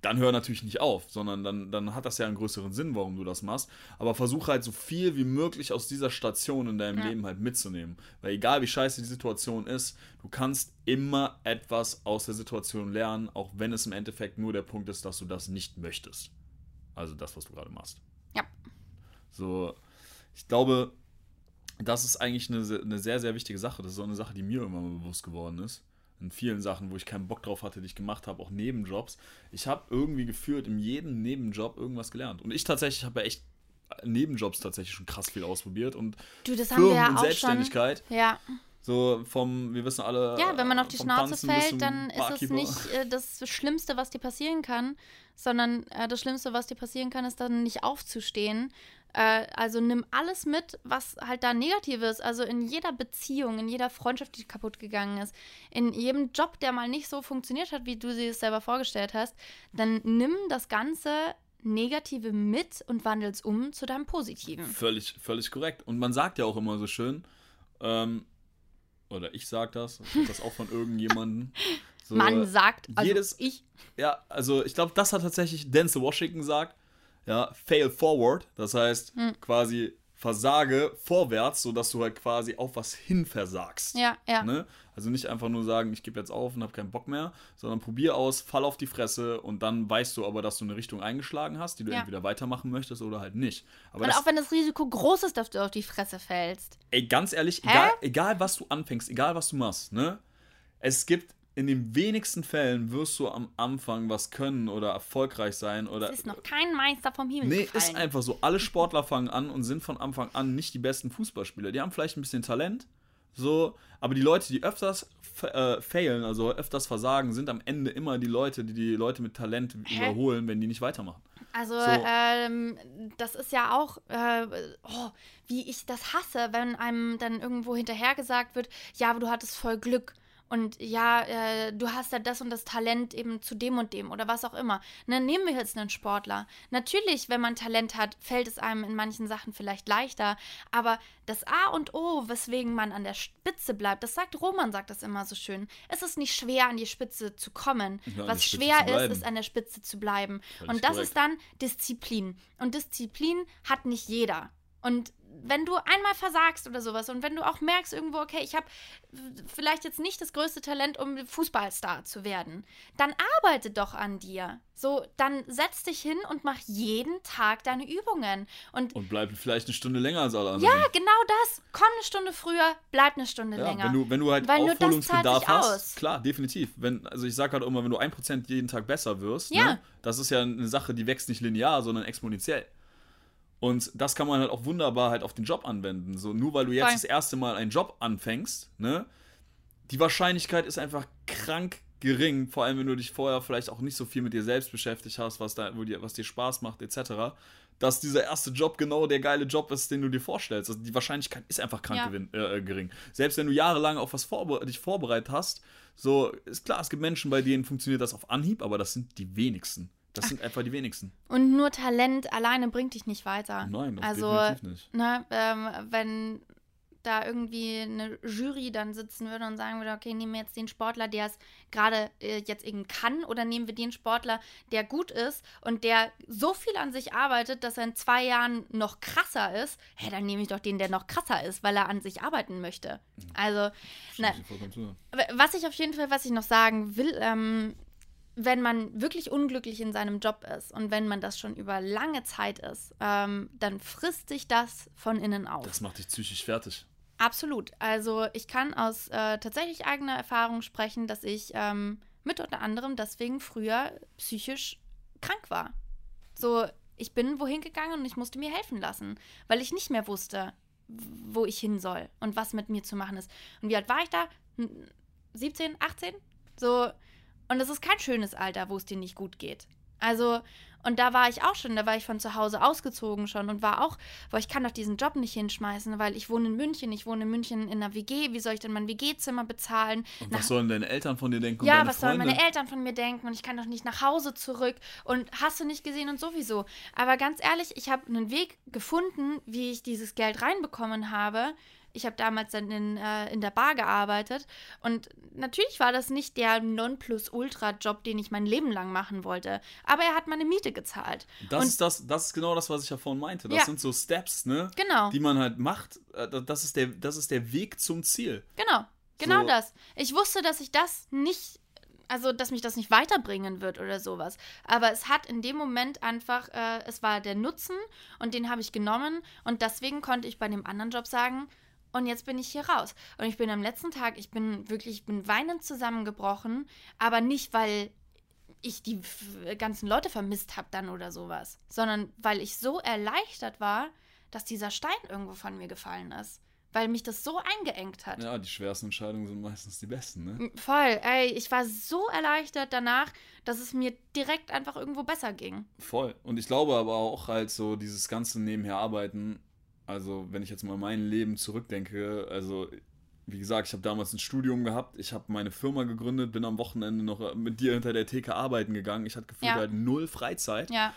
dann hör natürlich nicht auf, sondern dann, dann hat das ja einen größeren Sinn, warum du das machst. Aber versuch halt so viel wie möglich aus dieser Station in deinem Ja. Leben halt mitzunehmen. Weil egal wie scheiße die Situation ist, du kannst immer etwas aus der Situation lernen, auch wenn es im Endeffekt nur der Punkt ist, dass du das nicht möchtest. Also das, was du gerade machst. Ja. So, ich glaube, das ist eigentlich eine, eine sehr, sehr wichtige Sache. Das ist auch eine Sache, die mir immer bewusst geworden ist. In vielen Sachen, wo ich keinen Bock drauf hatte, die ich gemacht habe, auch Nebenjobs. Ich habe irgendwie gefühlt in jedem Nebenjob irgendwas gelernt. Und ich tatsächlich habe ja echt Nebenjobs tatsächlich schon krass viel ausprobiert und Du, das haben wir Firmen ja und auch schon. Selbstständigkeit. Ja. So vom, wir wissen alle. Ja, wenn man auf die Schnauze Tanzen fällt, dann ist es nicht äh, das Schlimmste, was dir passieren kann, sondern äh, das Schlimmste, was dir passieren kann, ist dann nicht aufzustehen. Äh, also nimm alles mit, was halt da negativ ist. Also in jeder Beziehung, in jeder Freundschaft, die kaputt gegangen ist, in jedem Job, der mal nicht so funktioniert hat, wie du sie es selber vorgestellt hast, dann nimm das ganze Negative mit und wandel es um zu deinem Positiven. Völlig, völlig korrekt. Und man sagt ja auch immer so schön, ähm, oder ich sag das, ich das auch von irgendjemandem. So, Man sagt, also jedes- ich, Ja, also ich glaube, das hat tatsächlich Denzel Washington gesagt. Ja, fail forward. Das heißt, Hm. quasi versage vorwärts, sodass du halt quasi auf was hin versagst. ja, ja. Ne? Also nicht einfach nur sagen, ich gebe jetzt auf und habe keinen Bock mehr, sondern probier aus, fall auf die Fresse und dann weißt du aber, dass du eine Richtung eingeschlagen hast, die du Ja. entweder weitermachen möchtest oder halt nicht. Aber Und das, auch wenn das Risiko groß ist, dass du auf die Fresse fällst. ey, ganz ehrlich, egal, egal was du anfängst, egal was du machst, ne? Es gibt in den wenigsten Fällen wirst du am Anfang was können oder erfolgreich sein oder Es ist noch kein Meister vom Himmel Nee, gefallen. ist einfach so. Alle Sportler fangen an und sind von Anfang an nicht die besten Fußballspieler. Die haben vielleicht ein bisschen Talent, so, aber die Leute, die öfters äh, failen, also öfters versagen, sind am Ende immer die Leute, die die Leute mit Talent überholen, wenn die nicht weitermachen. Also, So. ähm, das ist ja auch, äh, oh, wie ich das hasse, wenn einem dann irgendwo hinterher gesagt wird, ja, aber du hattest voll Glück. Und ja, äh, du hast ja das und das Talent eben zu dem und dem oder was auch immer. Ne, nehmen wir jetzt einen Sportler. Natürlich, wenn man Talent hat, fällt es einem in manchen Sachen vielleicht leichter, aber das A und O, weswegen man an der Spitze bleibt, das sagt Roman, sagt das immer so schön. Es ist nicht schwer, an die Spitze zu kommen. Ja, was schwer ist, ist an der Spitze zu bleiben. Völlig und das korrekt. ist dann Disziplin. Und Disziplin hat nicht jeder. Und wenn du einmal versagst oder sowas und wenn du auch merkst irgendwo, okay, ich habe vielleicht jetzt nicht das größte Talent, um Fußballstar zu werden, dann arbeite doch an dir. So, dann setz dich hin und mach jeden Tag deine Übungen. Und Und bleib vielleicht eine Stunde länger als alle anderen. ja, genau das. Komm eine Stunde früher, bleib eine Stunde Ja, länger. wenn du, wenn du halt Weil nur das Aufholungsbedarf hast, aus. klar, definitiv. Wenn, also ich sag halt immer, wenn du 1% jeden Tag besser wirst, Ja. ne, das ist ja eine Sache, die wächst nicht linear, sondern exponentiell. Und das kann man halt auch wunderbar halt auf den Job anwenden. So, nur weil du jetzt Voll. das erste Mal einen Job anfängst, ne, die Wahrscheinlichkeit ist einfach krank gering, vor allem wenn du dich vorher vielleicht auch nicht so viel mit dir selbst beschäftigt hast, was, da, wo dir, was dir Spaß macht, etc., dass dieser erste Job genau der geile Job ist, den du dir vorstellst. Also die Wahrscheinlichkeit ist einfach krank Ja. gewinn, äh, gering. Selbst wenn du jahrelang auf was vorbe dich vorbereitet hast, so ist klar, es gibt Menschen, bei denen funktioniert das auf Anhieb, aber das sind die wenigsten. Das sind einfach die wenigsten. Und nur Talent alleine bringt dich nicht weiter. Nein, das also, definitiv nicht. Ne, ähm, wenn da irgendwie eine Jury dann sitzen würde und sagen würde, okay, nehmen wir jetzt den Sportler, der es gerade äh, jetzt eben kann, oder nehmen wir den Sportler, der gut ist und der so viel an sich arbeitet, dass er in zwei Jahren noch krasser ist, hä, dann nehme ich doch den, der noch krasser ist, weil er an sich arbeiten möchte. Also, Stimme ne, was ich auf jeden Fall, was ich noch sagen will, ähm, wenn man wirklich unglücklich in seinem Job ist und wenn man das schon über lange Zeit ist, ähm, dann frisst sich das von innen auf. Das macht dich psychisch fertig. Absolut. Also ich kann aus äh, tatsächlich eigener Erfahrung sprechen, dass ich ähm, mit unter anderem deswegen früher psychisch krank war. So, ich bin wohin gegangen und ich musste mir helfen lassen, weil ich nicht mehr wusste, wo ich hin soll und was mit mir zu machen ist. Und wie alt war ich da? Hm, 17, 18? So, und das ist kein schönes Alter, wo es dir nicht gut geht. Also, und da war ich auch schon, da war ich von zu Hause ausgezogen schon und war auch, boah, ich kann doch diesen Job nicht hinschmeißen, weil ich wohne in München, ich wohne in München in einer WG, wie soll ich denn mein WG-Zimmer bezahlen? Und Nach- was sollen deine Eltern von dir denken? und ja, was sollen Freunde? meine Eltern von mir denken und ich kann doch nicht nach Hause zurück und hast du nicht gesehen und sowieso. Aber ganz ehrlich, ich habe einen Weg gefunden, wie ich dieses Geld reinbekommen habe. Ich habe damals dann in, äh, in der Bar gearbeitet und natürlich war das nicht der Nonplusultra-Job, den ich mein Leben lang machen wollte, aber er hat meine Miete gezahlt. Das und ist das, das ist genau das, was ich ja vorhin meinte. Das Ja. sind so Steps, ne? Genau. Die man halt macht. Äh, Das ist der, das ist der Weg zum Ziel. Genau, genau So. das. Ich wusste, dass ich das nicht, also dass mich das nicht weiterbringen wird oder sowas. Aber es hat in dem Moment einfach, äh, es war der Nutzen und den habe ich genommen und deswegen konnte ich bei dem anderen Job sagen, und jetzt bin ich hier raus. Und ich bin am letzten Tag, ich bin wirklich, ich bin weinend zusammengebrochen, aber nicht, weil ich die ganzen Leute vermisst habe dann oder sowas, sondern weil ich so erleichtert war, dass dieser Stein irgendwo von mir gefallen ist. Weil mich das so eingeengt hat. Ja, die schwersten Entscheidungen sind meistens die besten, ne? Voll, ey, ich war so erleichtert danach, dass es mir direkt einfach irgendwo besser ging. Voll. Und ich glaube aber auch halt so dieses ganze nebenher arbeiten, also wenn ich jetzt mal mein Leben zurückdenke, also wie gesagt, ich habe damals ein Studium gehabt, ich habe meine Firma gegründet, bin am Wochenende noch mit dir hinter der Theke arbeiten gegangen. Ich hatte gefühlt Ja. halt null Freizeit. Ja,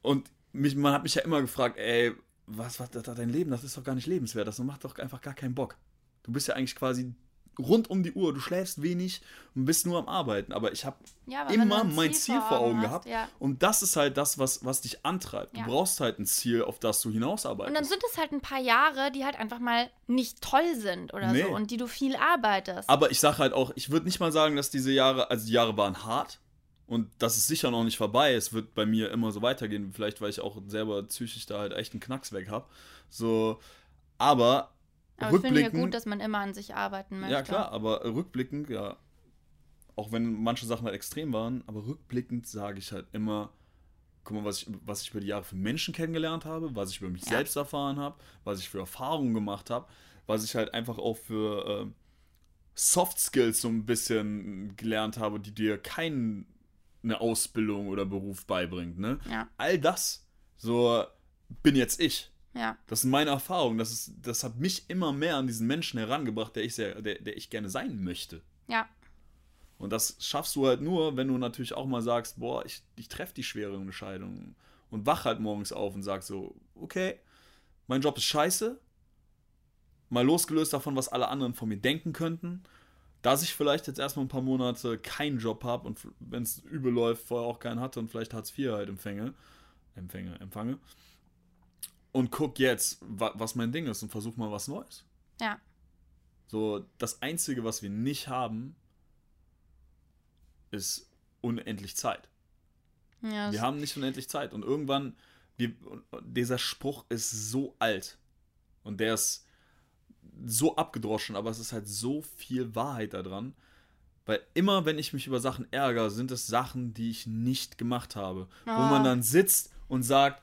Und mich, man hat mich ja immer gefragt, ey, was, das, dein Leben, das ist doch gar nicht lebenswert, das macht doch einfach gar keinen Bock. Du bist ja eigentlich quasi rund um die Uhr, du schläfst wenig und bist nur am Arbeiten. Aber ich habe ja immer ein mein Ziel vor Augen hast, gehabt. Ja. Und das ist halt das, was, was dich antreibt. Ja. Du brauchst halt ein Ziel, auf das du Und dann hinausarbeitest. sind es halt ein paar Jahre, die halt einfach mal nicht toll sind oder Nee. so und die du viel arbeitest. Aber ich sage halt auch, ich würde nicht mal sagen, dass diese Jahre, also die Jahre waren hart. Und das ist sicher noch nicht vorbei. Es wird bei mir immer so weitergehen. Vielleicht, weil ich auch selber psychisch da halt echt einen Knacks weg habe. So, aber, aber ich finde ja gut, dass man immer an sich arbeiten möchte. ja, klar, aber rückblickend, ja. Auch wenn manche Sachen halt extrem waren, aber rückblickend sage ich halt immer, guck mal, was ich, was ich über die Jahre für Menschen kennengelernt habe, was ich über mich Ja. selbst erfahren habe, was ich für Erfahrungen gemacht habe, was ich halt einfach auch für ähm, Soft Skills so ein bisschen gelernt habe, die dir keine Ausbildung oder Beruf beibringt, ne? Ja. All das, so bin jetzt ich. Ja. Das sind meine Erfahrungen. Das, ist, das hat mich immer mehr an diesen Menschen herangebracht, der ich, sehr, der, der ich gerne sein möchte. Ja. Und das schaffst du halt nur, wenn du natürlich auch mal sagst, boah, ich, ich treffe die schweren Entscheidungen und wach halt morgens auf und sag so, okay, mein Job ist scheiße, mal losgelöst davon, was alle anderen von mir denken könnten, dass ich vielleicht jetzt erstmal ein paar Monate keinen Job habe und wenn es übel läuft, vorher auch keinen hatte und vielleicht Hartz IV halt empfänge, empfänge, empfange und guck jetzt, wa was mein Ding ist und versuch mal was Neues. Ja. So, das Einzige, was wir nicht haben, ist unendlich Zeit. ja Wir haben nicht unendlich Zeit. Und irgendwann, wir, dieser Spruch ist so alt. Und der ist so abgedroschen, aber es ist halt so viel Wahrheit da dran. Weil immer, wenn ich mich über Sachen ärgere, sind es Sachen, die ich nicht gemacht habe. Wo Ah. man dann sitzt und sagt,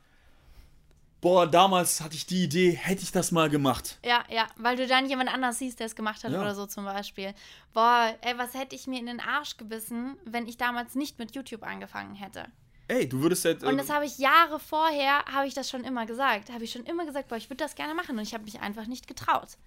boah, damals hatte ich die Idee, hätte ich das mal gemacht. Ja, ja, weil du dann jemand anders siehst, der es gemacht hat Ja. oder so zum Beispiel. Boah, ey, was hätte ich mir in den Arsch gebissen, wenn ich damals nicht mit YouTube angefangen hätte? Ey, du würdest halt. Und äh, das habe ich Jahre vorher, habe ich das schon immer gesagt. Habe ich schon immer gesagt, boah, ich würde das gerne machen. Und ich habe mich einfach nicht getraut.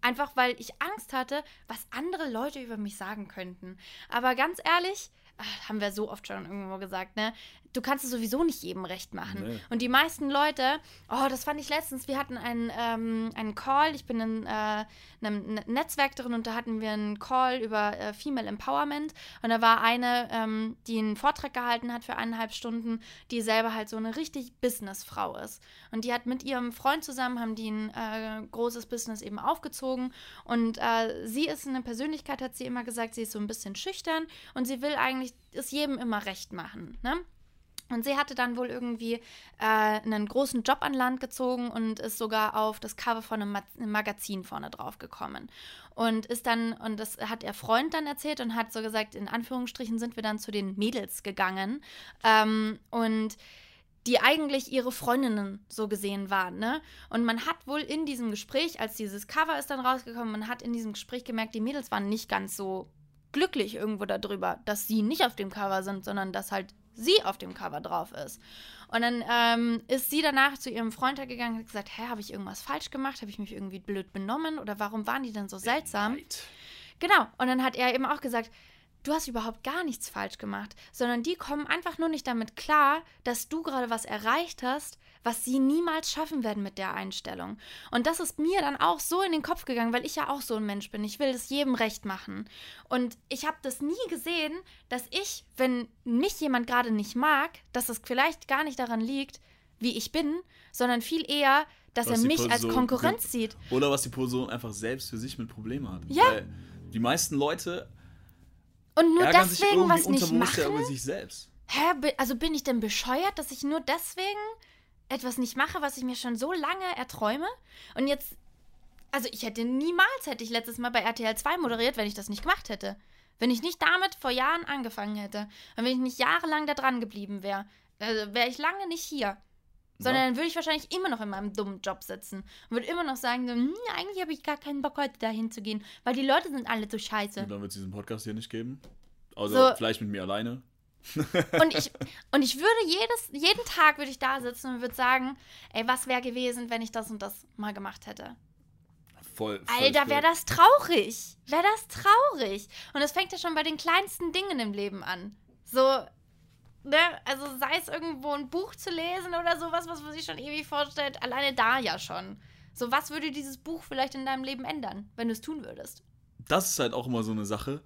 Einfach weil ich Angst hatte, was andere Leute über mich sagen könnten. Aber ganz ehrlich, ach, haben wir so oft schon irgendwo gesagt, ne? Du kannst es sowieso nicht jedem recht machen. Nee. Und die meisten Leute, oh, das fand ich letztens, wir hatten einen, ähm, einen Call, ich bin in äh, einem Ne- Netzwerk drin und da hatten wir einen Call über äh, Female Empowerment und da war eine, ähm, die einen Vortrag gehalten hat für eineinhalb Stunden, die selber halt so eine richtig Businessfrau ist. Und die hat mit ihrem Freund zusammen, haben die ein äh, großes Business eben aufgezogen und äh, sie ist eine Persönlichkeit, hat sie immer gesagt, sie ist so ein bisschen schüchtern und sie will eigentlich es jedem immer recht machen, ne? Und sie hatte dann wohl irgendwie äh, einen großen Job an Land gezogen und ist sogar auf das Cover von einem, Ma einem Magazin vorne drauf gekommen. Und ist dann, und das hat ihr Freund dann erzählt und hat so gesagt, in Anführungsstrichen sind wir dann zu den Mädels gegangen. Ähm, und die eigentlich ihre Freundinnen so gesehen waren, ne? Und man hat wohl in diesem Gespräch, als dieses Cover ist dann rausgekommen, man hat in diesem Gespräch gemerkt, die Mädels waren nicht ganz so glücklich irgendwo darüber, dass sie nicht auf dem Cover sind, sondern dass halt sie auf dem Cover drauf ist. Und dann ähm, ist sie danach zu ihrem Freund gegangen und hat gesagt, hä, habe ich irgendwas falsch gemacht? Habe ich mich irgendwie blöd benommen? Oder warum waren die denn so seltsam? Genau. Und dann hat er eben auch gesagt, du hast überhaupt gar nichts falsch gemacht, sondern die kommen einfach nur nicht damit klar, dass du gerade was erreicht hast, was sie niemals schaffen werden mit der Einstellung. Und das ist mir dann auch so in den Kopf gegangen, weil ich ja auch so ein Mensch bin. Ich will es jedem recht machen. Und ich habe das nie gesehen, dass ich, wenn mich jemand gerade nicht mag, dass es vielleicht gar nicht daran liegt, wie ich bin, sondern viel eher, dass Was er mich als Person- Konkurrenz sieht. Oder was die Person einfach selbst für sich mit Problemen hat. Ja. Weil die meisten Leute Und nur deswegen irgendwie was nicht unterbewusst ja machen. über sich selbst. Hä, also bin ich denn bescheuert, dass ich nur deswegen etwas nicht mache, was ich mir schon so lange erträume? Und jetzt, also ich hätte niemals, hätte ich letztes Mal bei RTL 2 moderiert, wenn ich das nicht gemacht hätte. Wenn ich nicht damit vor Jahren angefangen hätte. Und wenn ich nicht jahrelang da dran geblieben wäre, also wäre ich lange nicht hier. Sondern dann würde ich wahrscheinlich immer noch in meinem dummen Job sitzen. Und würde immer noch sagen, so, hm, eigentlich habe ich gar keinen Bock, heute dahin zu gehen, weil die Leute sind alle so scheiße. Und dann wird es diesen Podcast hier nicht geben. Also So. vielleicht mit mir alleine. Und ich, und ich würde jedes, jeden Tag würde ich da sitzen und würde sagen, ey, was wäre gewesen, wenn ich das und das mal gemacht hätte? Voll. Alter, wäre das traurig. Wäre das traurig. Und es fängt ja schon bei den kleinsten Dingen im Leben an. So, ne, also sei es irgendwo ein Buch zu lesen oder sowas, was man sich schon ewig vorstellt, alleine da ja schon. So, was würde dieses Buch vielleicht in deinem Leben ändern, wenn du es tun würdest? das ist halt auch immer so eine Sache.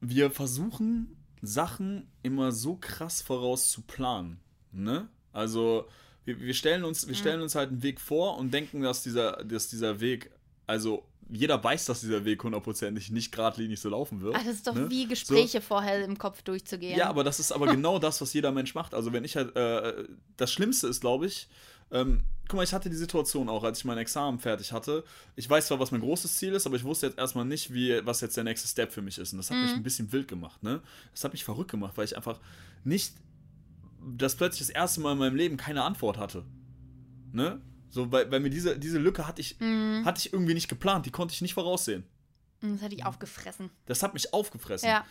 Wir versuchen Sachen immer so krass voraus zu planen. Ne? Also wir, wir, stellen uns, wir stellen uns halt einen Weg vor und denken, dass dieser, dass dieser Weg, also jeder weiß, dass dieser Weg hundertprozentig nicht geradlinig so laufen wird. Ach, das ist doch ne? wie Gespräche vorher im Kopf durchzugehen. Ja, aber das ist aber genau das, was jeder Mensch macht. Also wenn ich halt, äh, das Schlimmste ist, glaube ich, ähm, guck mal, ich hatte die Situation auch, als ich mein Examen fertig hatte. Ich weiß zwar, was mein großes Ziel ist, aber ich wusste jetzt erstmal nicht, wie, was jetzt der nächste Step für mich ist. Und das hat mich ein bisschen wild gemacht, ne? Das hat mich verrückt gemacht, weil ich einfach nicht, das plötzlich das erste Mal in meinem Leben keine Antwort hatte. Ne? So, weil, weil mir diese, diese Lücke hatte ich, Mhm. hatte ich irgendwie nicht geplant, die konnte ich nicht voraussehen. Das hätte ich aufgefressen. Das hat mich aufgefressen. Ja.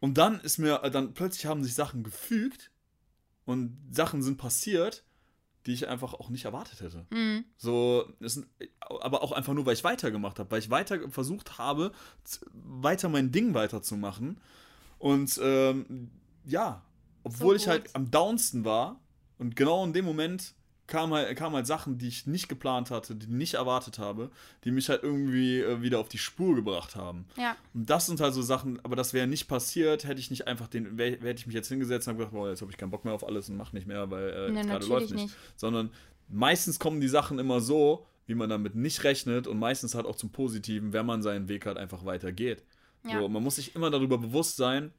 Und dann ist mir, dann plötzlich haben sich Sachen gefügt und Sachen sind passiert, die ich einfach auch nicht erwartet hätte. Mhm. So, sind, aber auch einfach nur, weil ich weitergemacht habe, weil ich weiter versucht habe, weiter mein Ding weiterzumachen. Und ähm, ja, obwohl ich gut. halt am downsten war und genau in dem Moment kamen halt, kamen halt Sachen, die ich nicht geplant hatte, die ich nicht erwartet habe, die mich halt irgendwie äh, wieder auf die Spur gebracht haben. Ja. Und das sind halt so Sachen, aber das wäre nicht passiert, hätte ich nicht einfach den, wär, hätte ich mich jetzt hingesetzt und gedacht, boah, jetzt habe ich keinen Bock mehr auf alles und mach nicht mehr, weil äh, Nee, gerade läuft nicht. nicht. Sondern meistens kommen die Sachen immer so, wie man damit nicht rechnet und meistens halt auch zum Positiven, wenn man seinen Weg halt einfach weitergeht. Ja. So, man muss sich immer darüber bewusst sein,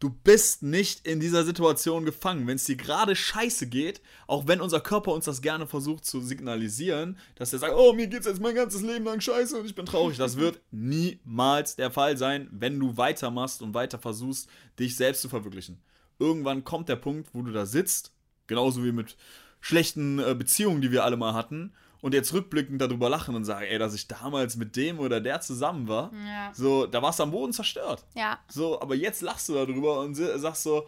du bist nicht in dieser Situation gefangen. Wenn es dir gerade scheiße geht, auch wenn unser Körper uns das gerne versucht zu signalisieren, dass er sagt, oh, mir geht's jetzt mein ganzes Leben lang scheiße und ich bin traurig. Das wird niemals der Fall sein, wenn du weitermachst und weiter versuchst, dich selbst zu verwirklichen. Irgendwann kommt der Punkt, wo du da sitzt, genauso wie mit schlechten äh, Beziehungen, die wir alle mal hatten, und jetzt rückblickend darüber lachen und sagen, ey, dass ich damals mit dem oder der zusammen war, Ja. so, da warst du am Boden zerstört. Ja. So, aber jetzt lachst du darüber und sagst so,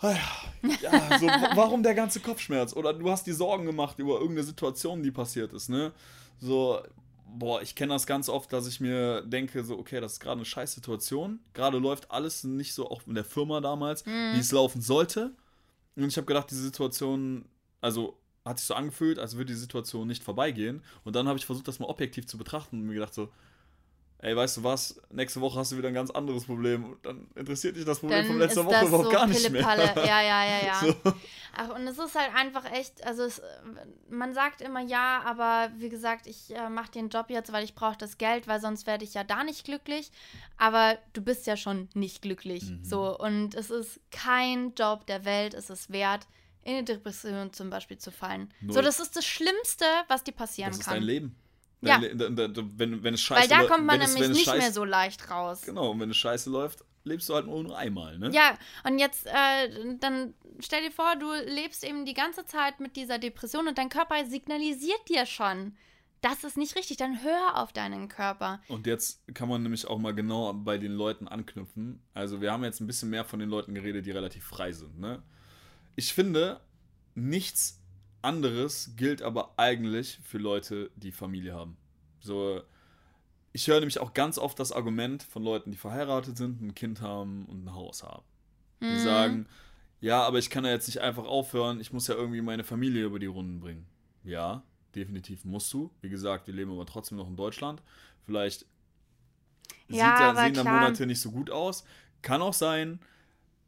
"Ah ja, so, wa- warum der ganze Kopfschmerz? Oder du hast die Sorgen gemacht über irgendeine Situation, die passiert ist, ne? So, boah, ich kenne das ganz oft, dass ich mir denke, so, okay, das ist gerade eine scheiß Situation. Gerade läuft alles nicht so, auch in der Firma damals, wie es laufen sollte. Und ich habe gedacht, diese Situation, also hat sich so angefühlt, als würde die Situation nicht vorbeigehen. Und dann habe ich versucht, das mal objektiv zu betrachten und mir gedacht so, ey, weißt du was, nächste Woche hast du wieder ein ganz anderes Problem. Und dann interessiert dich das Problem Dann von letzter Woche überhaupt so gar nicht mehr. Ja, ja, ja, ja. So. Ach, und es ist halt einfach echt, also es, man sagt immer ja, aber wie gesagt, ich äh, mache den Job jetzt, weil ich brauche das Geld, weil sonst werde ich ja da nicht glücklich. Aber du bist ja schon nicht glücklich. Mhm. So, und es ist kein Job der Welt, es ist wert, in eine Depression zum Beispiel zu fallen. Null. So, das ist das Schlimmste, was dir passieren Das ist kann. dein Leben. Ja. Le da- da- wenn, wenn es scheiße weil da läuft- kommt man nämlich es nicht scheiße, mehr so leicht raus. Genau, und wenn es scheiße läuft, lebst du halt nur nur einmal, ne? Ja, und jetzt, äh, dann stell dir vor, du lebst eben die ganze Zeit mit dieser Depression und dein Körper signalisiert dir schon, das ist nicht richtig. Dann hör auf deinen Körper. Und jetzt kann man nämlich auch mal genau bei den Leuten anknüpfen. Also wir haben jetzt ein bisschen mehr von den Leuten geredet, die relativ frei sind. Ne? Ich finde, nichts anderes gilt aber eigentlich für Leute, die Familie haben. So, ich höre nämlich auch ganz oft das Argument von Leuten, die verheiratet sind, ein Kind haben und ein Haus haben. Die Mhm. sagen, ja, aber ich kann ja jetzt nicht einfach aufhören, ich muss ja irgendwie meine Familie über die Runden bringen. Ja, definitiv musst du. Wie gesagt, wir leben aber trotzdem noch in Deutschland. Vielleicht Ja, sieht aber sehen klar. Monate nicht so gut aus. Kann auch sein,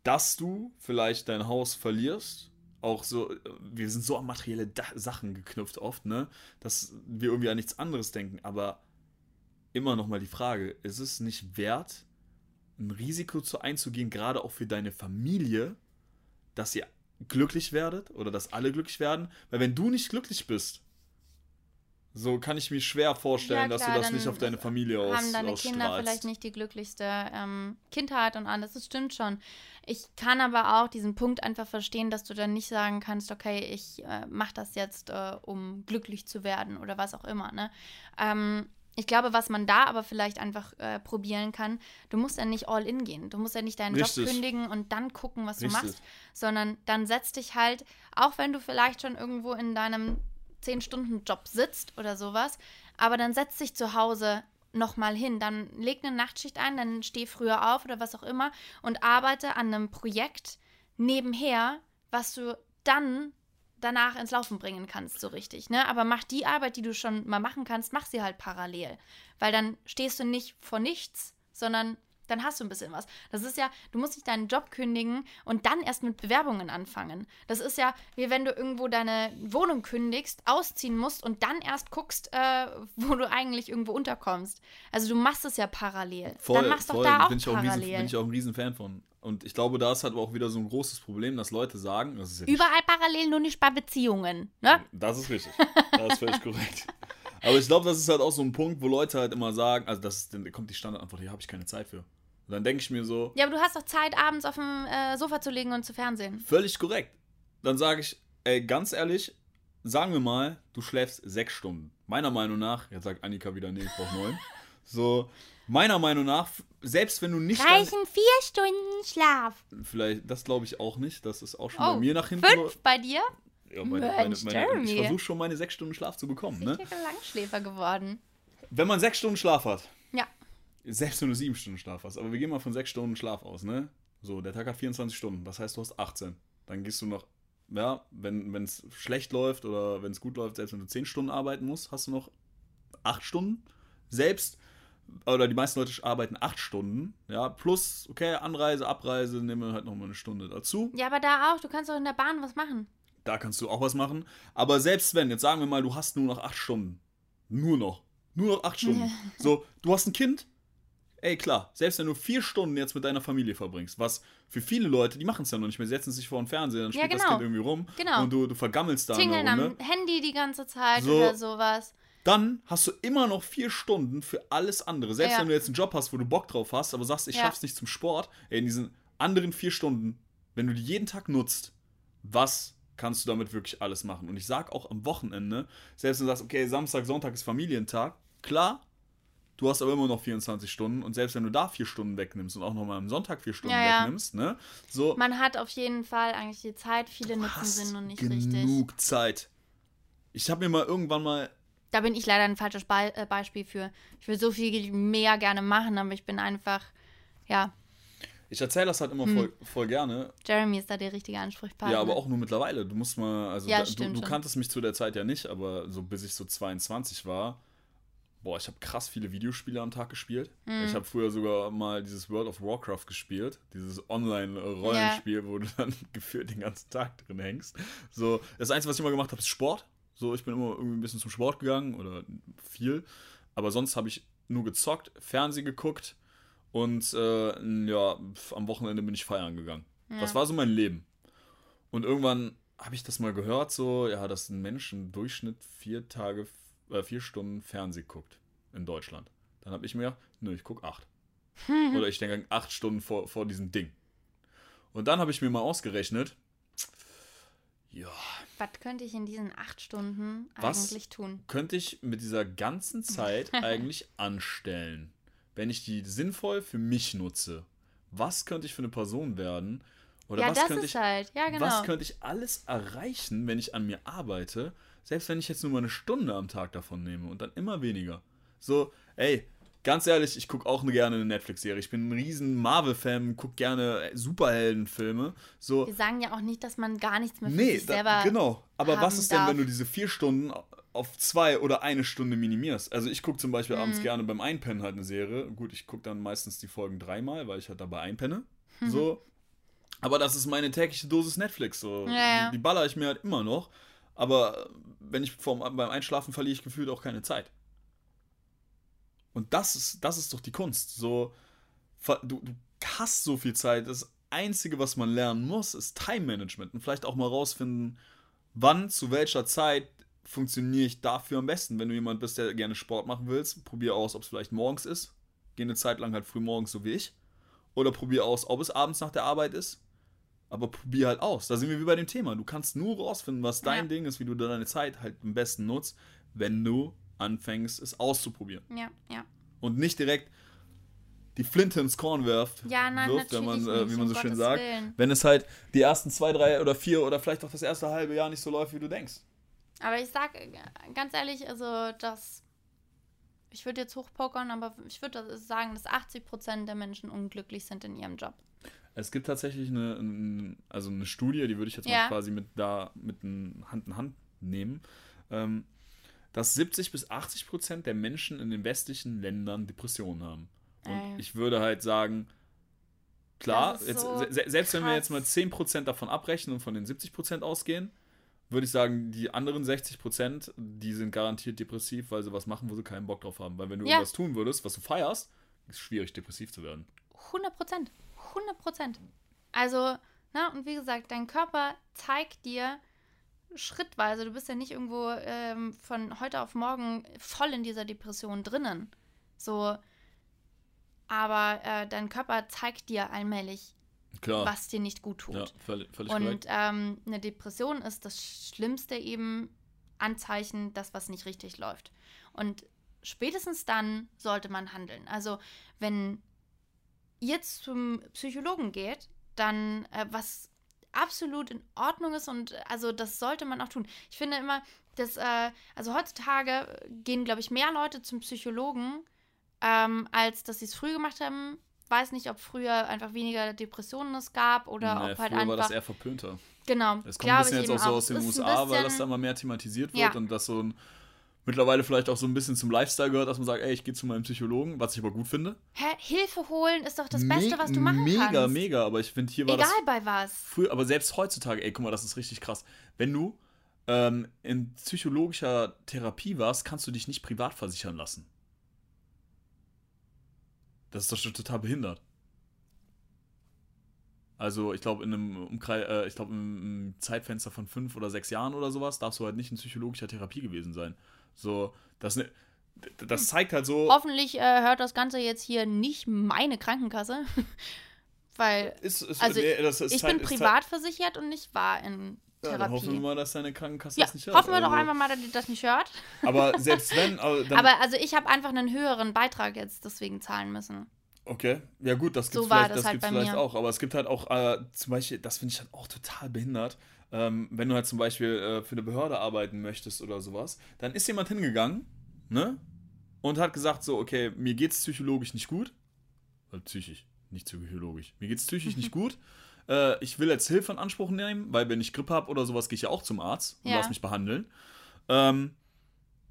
dass du vielleicht dein Haus verlierst. Auch so, wir sind so an materielle da Sachen geknüpft oft, ne? Dass wir irgendwie an nichts anderes denken. Aber immer noch mal die Frage, ist es nicht wert, ein Risiko zu einzugehen, gerade auch für deine Familie, dass ihr glücklich werdet oder dass alle glücklich werden? Weil wenn du nicht glücklich bist, so kann ich mir schwer vorstellen, Ja, dass klar, du das nicht auf deine Familie aus, haben deine Kinder vielleicht nicht die glücklichste ähm, Kindheit und alles. Das stimmt schon. Ich kann aber auch diesen Punkt einfach verstehen, dass du dann nicht sagen kannst, okay, ich äh, mache das jetzt, äh, um glücklich zu werden oder was auch immer. Ne? Ähm, ich glaube, was man da aber vielleicht einfach äh, probieren kann, du musst ja nicht all in gehen. Du musst ja nicht deinen Richtig. Job kündigen und dann gucken, was du Richtig. machst, sondern dann setz dich halt, auch wenn du vielleicht schon irgendwo in deinem 10-Stunden-Job sitzt oder sowas, aber dann setz dich zu Hause nochmal hin. Dann leg eine Nachtschicht ein, dann steh früher auf oder was auch immer und arbeite an einem Projekt nebenher, was du dann danach ins Laufen bringen kannst, so richtig. Ne? Aber mach die Arbeit, die du schon mal machen kannst, mach sie halt parallel. Weil dann stehst du nicht vor nichts, sondern dann hast du ein bisschen was. Das ist ja, du musst nicht deinen Job kündigen und dann erst mit Bewerbungen anfangen. Das ist ja, wie wenn du irgendwo deine Wohnung kündigst, ausziehen musst und dann erst guckst, äh, wo du eigentlich irgendwo unterkommst. Also du machst es ja parallel. dann machst doch da auch bin ich auch, ein riesen, parallel. bin ich auch ein riesen Fan von. Und ich glaube, da ist halt auch wieder so ein großes Problem, dass Leute sagen, das ist ja Überall parallel, nur nicht bei Beziehungen. Ne? Das ist richtig. Das ist völlig korrekt. Aber ich glaube, das ist halt auch so ein Punkt, wo Leute halt immer sagen, also das ist, kommt die Standardantwort, hier habe ich keine Zeit für. Und dann denke ich mir so, Ja, aber du hast doch Zeit, abends auf dem äh, Sofa zu liegen und zu fernsehen. völlig korrekt. Dann sage ich, ey, ganz ehrlich, sagen wir mal, du schläfst sechs Stunden. Meiner Meinung nach, jetzt sagt Annika wieder, nee, ich brauche neun. So, meiner Meinung nach, selbst wenn du nicht Reichen vier Stunden Schlaf. vielleicht, das glaube ich auch nicht, das ist auch schon Oh, bei mir nach hinten Fünf bei dir? Ja, meine, meine, meine, Jeremy. ich versuche schon meine sechs Stunden Schlaf zu bekommen. Ne? Richtiger Langschläfer geworden. Wenn man sechs Stunden Schlaf hat. Selbst wenn du sieben Stunden Schlaf hast, aber wir gehen mal von sechs Stunden Schlaf aus, ne? So, der Tag hat 24 Stunden, das heißt, du hast 18. Dann gehst du noch, ja, wenn es schlecht läuft oder wenn es gut läuft, selbst wenn du 10 Stunden arbeiten musst, hast du noch 8 Stunden. Selbst, oder die meisten Leute arbeiten 8 Stunden, ja, plus, okay, Anreise, Abreise, nehmen wir halt nochmal eine Stunde dazu. Ja, aber da auch. Du kannst doch in der Bahn was machen. Da kannst du auch was machen. Aber selbst wenn, jetzt sagen wir mal, du hast nur noch 8 Stunden. Nur noch. Nur noch 8 Stunden. So, du hast ein Kind. Ey, klar, selbst wenn du vier Stunden jetzt mit deiner Familie verbringst, was für viele Leute, die machen es ja noch nicht mehr, setzen sich vor den Fernseher, dann Ja, spielt das genau. Kind irgendwie rum Genau. und du, du vergammelst da in Tingeln am. Handy die ganze Zeit So. oder sowas. Dann hast du immer noch vier Stunden für alles andere. Selbst Ja. wenn du jetzt einen Job hast, wo du Bock drauf hast, aber sagst, ich Ja. schaff's nicht zum Sport, ey, in diesen anderen vier Stunden, wenn du die jeden Tag nutzt, was kannst du damit wirklich alles machen? Und ich sag auch am Wochenende, selbst wenn du sagst, okay, Samstag, Sonntag ist Familientag, klar, du hast aber immer noch 24 Stunden und selbst wenn du da vier Stunden wegnimmst und auch nochmal am Sonntag vier Stunden Ja, wegnimmst, ne, so Man hat auf jeden Fall eigentlich die Zeit. Viele nutzen sie nur nicht genug richtig. Zeit. Ich habe mir mal irgendwann mal Da bin ich leider ein falsches Be äh, Beispiel für. Ich will so viel mehr gerne machen, aber ich bin einfach, ja, Ich erzähle das halt immer Hm. voll, voll gerne. Jeremy ist da der richtige Ansprechpartner. Ja, aber auch nur mittlerweile. Du musst mal, also Ja, da, du, du kanntest mich zu der Zeit ja nicht, aber so bis ich so 22 war, boah, ich habe krass viele Videospiele am Tag gespielt. Mhm. Ich habe früher sogar mal dieses World of Warcraft gespielt, dieses Online-Rollenspiel, wo du dann gefühlt den ganzen Tag drin hängst. So, das Einzige, was ich immer gemacht habe, ist Sport. So, ich bin immer irgendwie ein bisschen zum Sport gegangen oder viel. Aber sonst habe ich nur gezockt, Fernsehen geguckt und äh, ja, am Wochenende bin ich feiern gegangen. Das war so mein Leben. Und irgendwann habe ich das mal gehört, so, ja, dass ein Mensch im Durchschnitt vier Tage, äh, vier Stunden Fernsehen guckt in Deutschland. Dann habe ich mir gedacht, nö, ich gucke acht. Oder ich denke acht Stunden vor, vor diesem Ding. Und dann habe ich mir mal ausgerechnet, ja, Was könnte ich in diesen acht Stunden Was? eigentlich tun? könnte ich mit dieser ganzen Zeit eigentlich anstellen, wenn ich die sinnvoll für mich nutze? Was könnte ich für eine Person werden? Oder ja, was das könnte ist ich halt. Ja, genau. Was könnte ich alles erreichen, wenn ich an mir arbeite, selbst wenn ich jetzt nur mal eine Stunde am Tag davon nehme und dann immer weniger? So, ey, ganz ehrlich, ich gucke auch gerne eine Netflix-Serie. Ich bin ein riesen Marvel-Fan, gucke gerne äh, Superheldenfilme. So, Wir sagen ja auch nicht, dass man gar nichts mehr für nee, sich da, selber genau. Aber was ist denn, darf. wenn du diese vier Stunden auf zwei oder eine Stunde minimierst? Also ich gucke zum Beispiel Mhm. abends gerne beim Einpennen halt eine Serie. Gut, ich gucke dann meistens die Folgen dreimal, weil ich halt dabei einpenne. Mhm. So. Aber das ist meine tägliche Dosis Netflix. So. Ja, ja. Die, die baller ich mir halt immer noch. Aber wenn ich vorm, beim Einschlafen verliere ich gefühlt auch keine Zeit. Und das ist, das ist doch die Kunst. So, du, du hast so viel Zeit. Das Einzige, was man lernen muss, ist Time Management. Und vielleicht auch mal rausfinden, wann, zu welcher Zeit funktioniere ich dafür am besten. Wenn du jemand bist, der gerne Sport machen willst, probier aus, ob es vielleicht morgens ist. Geh eine Zeit lang halt früh morgens, so wie ich. Oder probier aus, ob es abends nach der Arbeit ist. Aber probier halt aus. Da sind wir wie bei dem Thema. Du kannst nur rausfinden, was dein Ja. Ding ist, wie du deine Zeit halt am besten nutzt, wenn du anfängst, es auszuprobieren. Ja, ja. Und nicht direkt die Flinte ins Korn wirft, Ja, nein, wirft wenn man, äh, wie man so schön Gottes sagt. Willen. Wenn es halt die ersten zwei, drei oder vier oder vielleicht auch das erste halbe Jahr nicht so läuft, wie du denkst. Aber ich sag äh, ganz ehrlich, also das. Ich würde jetzt hochpokern, aber ich würde sagen, dass 80% der Menschen unglücklich sind in ihrem Job. Es gibt tatsächlich eine, ein- also eine Studie, die würde ich jetzt Ja. mal quasi mit da mit Hand in Hand nehmen, ähm, dass 70 bis 80 Prozent der Menschen in den westlichen Ländern Depressionen haben. Und Ey. ich würde halt sagen, klar, ist jetzt, so se se- selbst wenn wir jetzt mal krass. 10 Prozent davon abrechnen und von den 70 Prozent ausgehen, würde ich sagen, die anderen 60 Prozent, die sind garantiert depressiv, weil sie was machen, wo sie keinen Bock drauf haben. Weil wenn du Ja. irgendwas tun würdest, was du feierst, ist es schwierig, depressiv zu werden. 100 Prozent. 100 Prozent. Also, na, und wie gesagt, dein Körper zeigt dir schrittweise, du bist ja nicht irgendwo ähm, von heute auf morgen voll in dieser Depression drinnen. So, aber äh, dein Körper zeigt dir allmählich, Klar. was dir nicht gut tut. Ja, völlig, völlig Und ähm, eine Depression ist das schlimmste eben Anzeichen, dass was nicht richtig läuft. Und spätestens dann sollte man handeln. Also wenn ihr zum Psychologen geht, dann äh, was absolut in Ordnung ist und also das sollte man auch tun. Ich finde immer, dass, äh, also heutzutage gehen, glaube ich, mehr Leute zum Psychologen, ähm, als dass sie es früh gemacht haben. Weiß nicht, ob früher einfach weniger Depressionen es gab oder Naja, ob halt früher einfach. war das eher verpönter. genau. Es kommt ein bisschen jetzt auch so aus den USA, weil das da immer mehr thematisiert wird Ja. und das so ein mittlerweile vielleicht auch so ein bisschen zum Lifestyle gehört, dass man sagt, ey, ich gehe zu meinem Psychologen, was ich aber gut finde. Hä? Hilfe holen ist doch das Beste, Me- was du machen mega, kannst. Mega, mega, aber ich finde, hier war Egal das bei was. früher, aber selbst heutzutage, ey, guck mal, das ist richtig krass. Wenn du ähm, in psychologischer Therapie warst, kannst du dich nicht privat versichern lassen. Das ist doch schon total behindert. Also, ich glaube, in einem Umkreis, äh, ich glaube, im Zeitfenster von fünf oder sechs Jahren oder sowas darfst du halt nicht in psychologischer Therapie gewesen sein. So, das, ne, das zeigt halt so. Hoffentlich äh, hört das Ganze jetzt hier nicht meine Krankenkasse. Weil Ist, ist, Also, nee, ich halt- bin halt- privat versichert und ich war in Ja, Therapie. hoffen wir mal, dass deine Krankenkasse Ja, das nicht hört. hoffen wir doch Also, einfach mal, dass die das nicht hört. Aber selbst wenn, also dann, Aber also ich habe einfach einen höheren Beitrag jetzt deswegen zahlen müssen. Okay, ja gut, das So gibt war vielleicht, das das halt vielleicht mir. auch, aber es gibt halt auch äh, zum Beispiel, das finde ich halt auch total behindert, ähm, wenn du halt zum Beispiel äh, für eine Behörde arbeiten möchtest oder sowas, dann ist jemand hingegangen, ne, und hat gesagt so, okay, mir geht's psychologisch nicht gut, äh, psychisch, nicht psychologisch, mir geht's psychisch nicht gut, äh, ich will jetzt Hilfe in Anspruch nehmen, weil wenn ich Grippe habe oder sowas, gehe ich ja auch zum Arzt und Ja. lass mich behandeln. Ähm,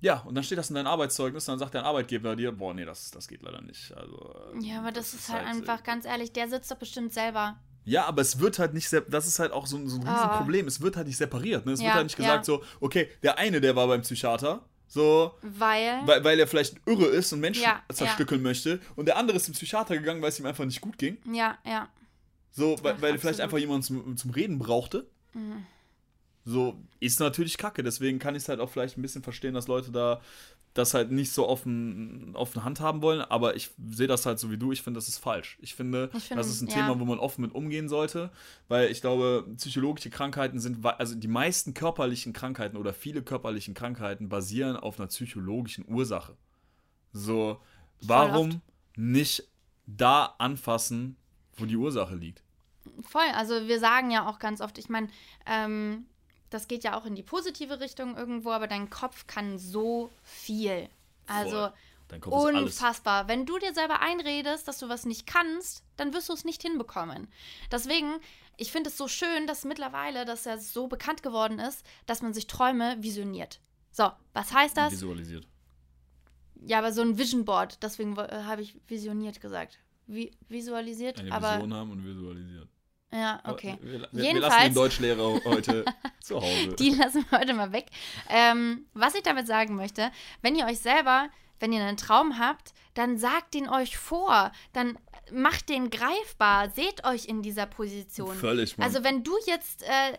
ja, und dann steht das in deinem Arbeitszeugnis, dann sagt dein Arbeitgeber dir, boah, nee, das, das geht leider nicht. Also, äh, Ja, aber das, ist halt, äh, einfach, ganz ehrlich, der sitzt doch bestimmt selber. Ja, aber es wird halt nicht, das ist halt auch so, ein- so ein Ah. Riesenproblem, es wird halt nicht separiert. Ne? Es wird Ja, halt nicht gesagt ja. so, okay, der eine, der war beim Psychiater, so, Weil. weil, weil er vielleicht irre ist und Menschen Ja, zerstückeln möchte, und der andere ist zum Psychiater gegangen, weil es ihm einfach nicht gut ging. ja, ja. So, weil, Ach, weil er vielleicht einfach jemanden zum, zum Reden brauchte. Mhm. So, ist natürlich kacke. Deswegen kann ich es halt auch vielleicht ein bisschen verstehen, dass Leute da das halt nicht so offen, offen handhaben wollen. Aber ich sehe das halt so wie du. Ich finde, das ist falsch. Ich finde, Ich finde, das ist ein ja. Thema, wo man offen mit umgehen sollte. Weil ich glaube, psychologische Krankheiten sind, also die meisten körperlichen Krankheiten oder viele körperlichen Krankheiten basieren auf einer psychologischen Ursache. So, warum nicht da anfassen, wo die Ursache liegt? Voll. Also wir sagen ja auch ganz oft, ich meine, ähm, das geht ja auch in die positive Richtung irgendwo, aber dein Kopf kann so viel. Also unfassbar. Wenn du dir selber einredest, dass du was nicht kannst, dann wirst du es nicht hinbekommen. Deswegen, ich finde es so schön, dass mittlerweile, dass ja so bekannt geworden ist, dass man sich Träume visioniert. So, was heißt das? Visualisiert. Ja, aber so ein Vision Board, deswegen äh, habe ich visioniert gesagt. Vi visualisiert, Eine aber Vision haben und visualisiert. Ja, okay. Wir, wir, wir Jedenfalls- lassen den Deutschlehrer heute zu Hause. Die lassen wir heute mal weg. Ähm, was ich damit sagen möchte, wenn ihr euch selber, wenn ihr einen Traum habt, dann sagt den euch vor. Dann macht den greifbar. Seht euch in dieser Position. Völlig, Mann. Also wenn du jetzt, äh,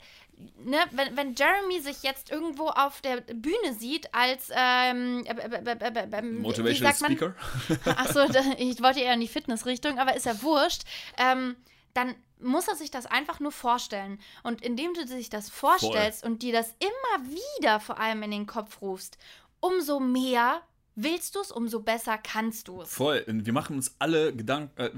ne, wenn, wenn Jeremy sich jetzt irgendwo auf der Bühne sieht als ähm, äh, äh, äh, äh, äh, wie Motivational? Speaker. Achso, ich wollte eher in die Fitnessrichtung, aber ist ja wurscht. Ähm, dann muss er sich das einfach nur vorstellen. Und indem du sich das vorstellst und dir das immer wieder vor allem in den Kopf rufst, umso mehr willst du es, umso besser kannst du es. Voll. Wir machen uns alle Gedanken. Äh,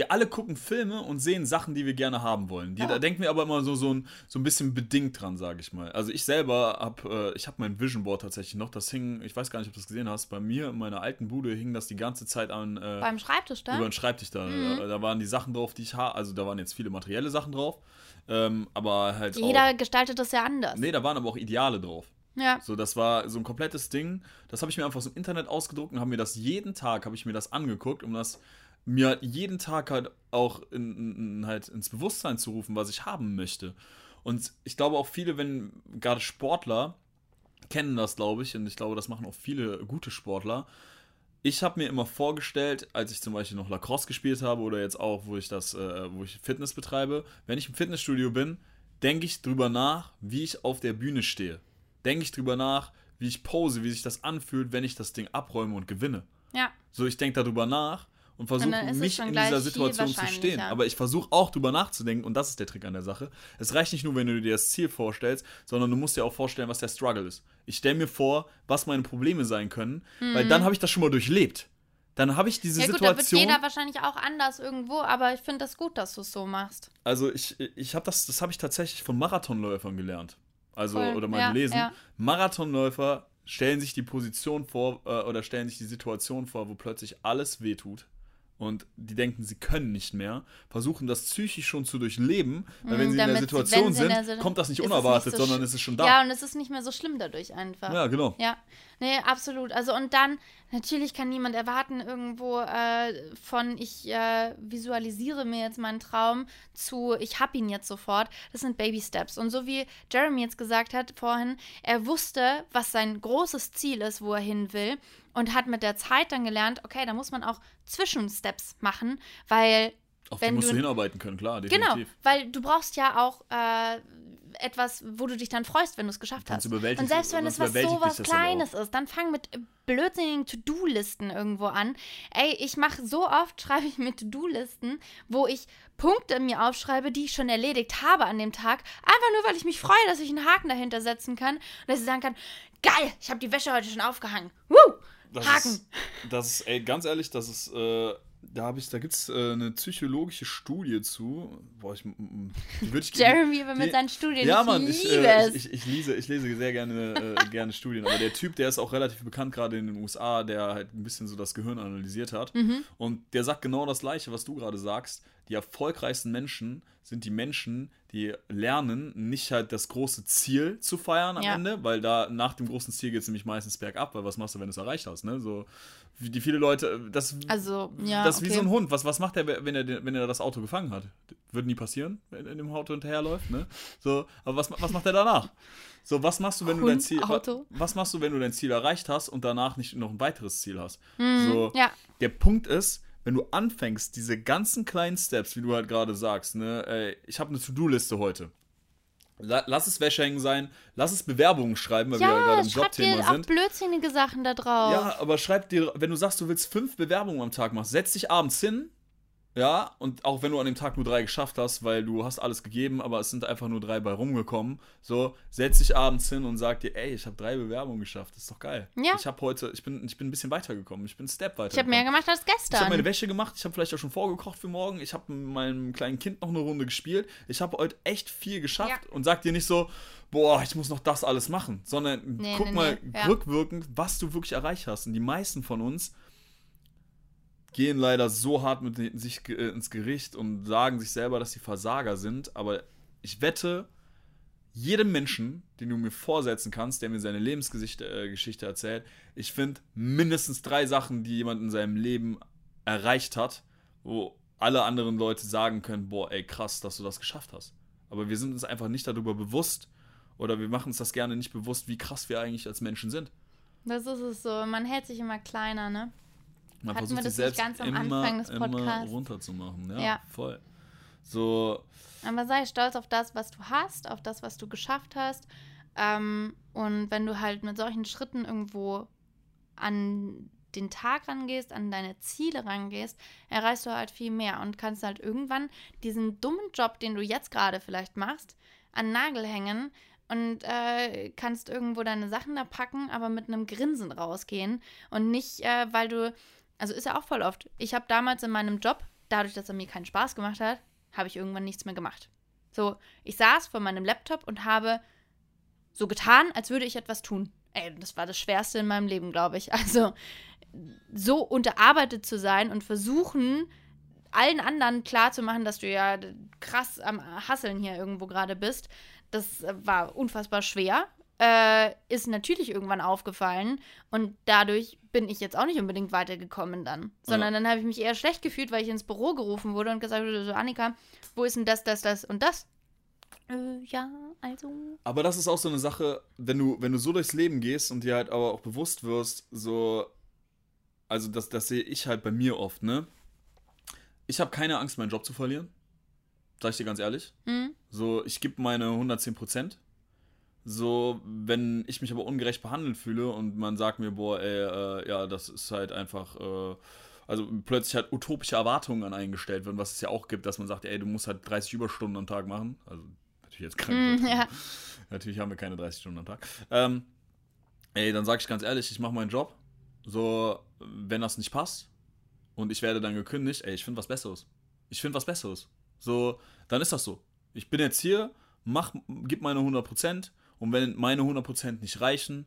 wir alle gucken Filme und sehen Sachen, die wir gerne haben wollen. Die, Ja. Da denken wir aber immer so, so, ein, so ein bisschen bedingt dran, sage ich mal. Also ich selber habe, äh, ich habe mein Vision Board tatsächlich noch. Das hing, ich weiß gar nicht, ob du das gesehen hast. Bei mir in meiner alten Bude hing das die ganze Zeit an. Äh, Beim Schreibtisch da? über den Schreibtisch da. Mhm. Da, da waren die Sachen drauf, die ich habe. Also da waren jetzt viele materielle Sachen drauf. Ähm, aber halt Jeder auch. gestaltet das ja anders. Nee, da waren aber auch Ideale drauf. Ja. So, das war so ein komplettes Ding. Das habe ich mir einfach aus dem Internet ausgedruckt und habe mir das jeden Tag, habe ich mir das angeguckt, um das mir halt jeden Tag halt auch in, in, halt ins Bewusstsein zu rufen, was ich haben möchte. Und ich glaube auch viele, wenn gerade Sportler kennen das, glaube ich, und ich glaube, das machen auch viele gute Sportler. Ich habe mir immer vorgestellt, als ich zum Beispiel noch Lacrosse gespielt habe oder jetzt auch, wo ich das, äh, wo ich Fitness betreibe, wenn ich im Fitnessstudio bin, denke ich drüber nach, wie ich auf der Bühne stehe. Denke ich drüber nach, wie ich pose, wie sich das anfühlt, wenn ich das Ding abräume und gewinne. Ja. So, ich denke darüber nach und versuche mich in dieser Situation zu stehen. Aber ich versuche auch drüber nachzudenken und das ist der Trick an der Sache. Es reicht nicht nur, wenn du dir das Ziel vorstellst, sondern du musst dir auch vorstellen, was der Struggle ist. Ich stelle mir vor, was meine Probleme sein können, weil Mhm. dann habe ich das schon mal durchlebt. dann habe ich diese Ja gut, da wird Situation. jeder wahrscheinlich auch anders irgendwo, aber ich finde das gut, dass du es so machst. Also ich, ich habe das, das habe ich tatsächlich von Marathonläufern gelernt. Also, Voll, oder mal ja, gelesen. ja. Marathonläufer stellen sich die Position vor äh, oder stellen sich die Situation vor, wo plötzlich alles wehtut. Und die denken, sie können nicht mehr, versuchen das psychisch schon zu durchleben, weil wenn Mm, sie in der Situation wenn sie in sind, der Sit- kommt das nicht unerwartet, nicht so sondern es ist schon da. Ja, und es ist nicht mehr so schlimm dadurch einfach. Ja, genau. Ja, nee, absolut. Also und dann, natürlich kann niemand erwarten irgendwo äh, von ich äh, visualisiere mir jetzt meinen Traum zu ich hab ihn jetzt sofort. Das sind Baby Steps. Und so wie Jeremy jetzt gesagt hat vorhin, er wusste, was sein großes Ziel ist, wo er hin will und hat mit der Zeit dann gelernt, okay, da muss man auch Zwischensteps machen, weil Auf wenn die musst du hinarbeiten können, klar, Genau, definitiv. weil du brauchst ja auch äh, etwas, wo du dich dann freust, wenn du es geschafft hast. Und selbst wenn es was so was Kleines ist, dann fang mit blödsinnigen To-Do-Listen irgendwo an. Ey, ich mache so oft, schreibe ich mir To-Do-Listen, wo ich Punkte mir aufschreibe, die ich schon erledigt habe an dem Tag, einfach nur, weil ich mich freue, dass ich einen Haken dahinter setzen kann und dass ich sagen kann, geil, ich habe die Wäsche heute schon aufgehangen. Woo! Das Haken. Ist, das ist, ey, ganz ehrlich, das ist, äh, da habe ich, da gibt es äh, eine psychologische Studie zu. Boah, ich, die würde ich Jeremy aber mit die- seinen Studien, Ja, ich Mann, ich, äh, ich, ich, ich, lese, ich lese sehr gerne, äh, gerne Studien. Aber der Typ, der ist auch relativ bekannt, gerade in den USA, der halt ein bisschen so das Gehirn analysiert hat. Mhm. Und der sagt genau das Gleiche, was du gerade sagst. Die erfolgreichsten Menschen sind die Menschen, die lernen, nicht halt das große Ziel zu feiern am Ja. Ende, weil da nach dem großen Ziel geht es nämlich meistens bergab, weil was machst du, wenn du es erreicht hast, ne? So, wie die viele Leute, das, Also, ja, das ist wie so ein Hund. Was, was macht er, wenn er, wenn er das Auto gefangen hat? Würde nie passieren, wenn er dem Auto hinterherläuft, ne? So, aber was, was macht er danach? So, was machst du, wenn du dein Hund, Ziel, Auto. was machst du, wenn du dein Ziel erreicht hast und danach nicht noch ein weiteres Ziel hast? so, Mhm, ja. der Punkt ist, wenn du anfängst, diese ganzen kleinen Steps, wie du halt gerade sagst, ne, ey, ich habe eine To-Do-Liste heute. La lass es Wäsche hängen sein, lass es Bewerbungen schreiben, weil wir ja Ja, gerade im schreib dir Jobthema auch sind. blödsinnige Sachen da drauf. Ja, aber schreib dir, wenn du sagst, du willst fünf Bewerbungen am Tag machen, setz dich abends hin, ja, und auch wenn du an dem Tag nur drei geschafft hast, weil du hast alles gegeben, aber es sind einfach nur drei bei rumgekommen, so, setz dich abends hin und sag dir, ey, ich habe drei Bewerbungen geschafft, das ist doch geil. Ja. Ich habe heute, ich bin, ich bin ein bisschen weitergekommen, ich bin einen Step weiter. ich habe mehr gemacht als Ich habe gestern. meine Wäsche gemacht, ich habe vielleicht auch schon vorgekocht für morgen, ich habe mit meinem kleinen Kind noch eine Runde gespielt. Ich habe heute echt viel geschafft Ja. und sag dir nicht so, boah, ich muss noch das alles machen, sondern Nee, guck nee, mal nee, rückwirkend, was du wirklich erreicht hast. Und die meisten von uns gehen leider so hart mit sich äh, ins Gericht und sagen sich selber, dass sie Versager sind, aber ich wette, jedem Menschen, den du mir vorsetzen kannst, der mir seine Lebensgeschichte äh, erzählt, ich finde mindestens drei Sachen, die jemand in seinem Leben erreicht hat, wo alle anderen Leute sagen können, boah, ey, krass, dass du das geschafft hast. Aber wir sind uns einfach nicht darüber bewusst oder wir machen uns das gerne nicht bewusst, wie krass wir eigentlich als Menschen sind. Das ist es so. Man hält sich immer kleiner, ne? Man Hatten versucht wir sich das nicht selbst ganz am immer, Anfang des immer Podcasts? runterzumachen. Ja, Ja. voll. So, Aber sei stolz auf das, was du hast, auf das, was du geschafft hast. Ähm, und wenn du halt mit solchen Schritten irgendwo an den Tag rangehst, an deine Ziele rangehst, erreichst du halt viel mehr und kannst halt irgendwann diesen dummen Job, den du jetzt gerade vielleicht machst, an den Nagel hängen und äh, kannst irgendwo deine Sachen da packen, aber mit einem Grinsen rausgehen und nicht, äh, weil du, also ist ja auch voll oft. Ich habe damals in meinem Job, dadurch, dass er mir keinen Spaß gemacht hat, habe ich irgendwann nichts mehr gemacht. So, ich saß vor meinem Laptop und habe so getan, als würde ich etwas tun. Ey, das war das Schwerste in meinem Leben, glaube ich. Also, so unterarbeitet zu sein und versuchen, allen anderen klarzumachen, dass du ja krass am Hasseln hier irgendwo gerade bist, das war unfassbar schwer. Äh, ist natürlich irgendwann aufgefallen und dadurch bin ich jetzt auch nicht unbedingt weitergekommen dann. Sondern dann habe ich mich eher schlecht gefühlt, weil ich ins Büro gerufen wurde und gesagt wurde, so Annika, wo ist denn das, das, das und das? Äh, ja, also. Aber das ist auch so eine Sache, wenn du, wenn du so durchs Leben gehst und dir halt aber auch bewusst wirst, so, also das, das sehe ich halt bei mir oft, ne? Ich habe keine Angst, meinen Job zu verlieren. Sag ich dir ganz ehrlich. Hm? So, ich gebe meine 110 Prozent. So, wenn ich mich aber ungerecht behandelt fühle und man sagt mir, boah, ey, äh, ja, das ist halt einfach, äh, also plötzlich halt utopische Erwartungen an einen gestellt werden, was es ja auch gibt, dass man sagt, ey, du musst halt 30 Überstunden am Tag machen. Also, natürlich jetzt keine Hm, ja. Natürlich haben wir keine 30 Stunden am Tag. Ähm, ey, dann sage ich ganz ehrlich, ich mache meinen Job. So, wenn das nicht passt, und ich werde dann gekündigt, ey, ich finde was Besseres. Ich finde was Besseres. So, dann ist das so. Ich bin jetzt hier, mach, gib meine 100% und wenn meine 100% nicht reichen,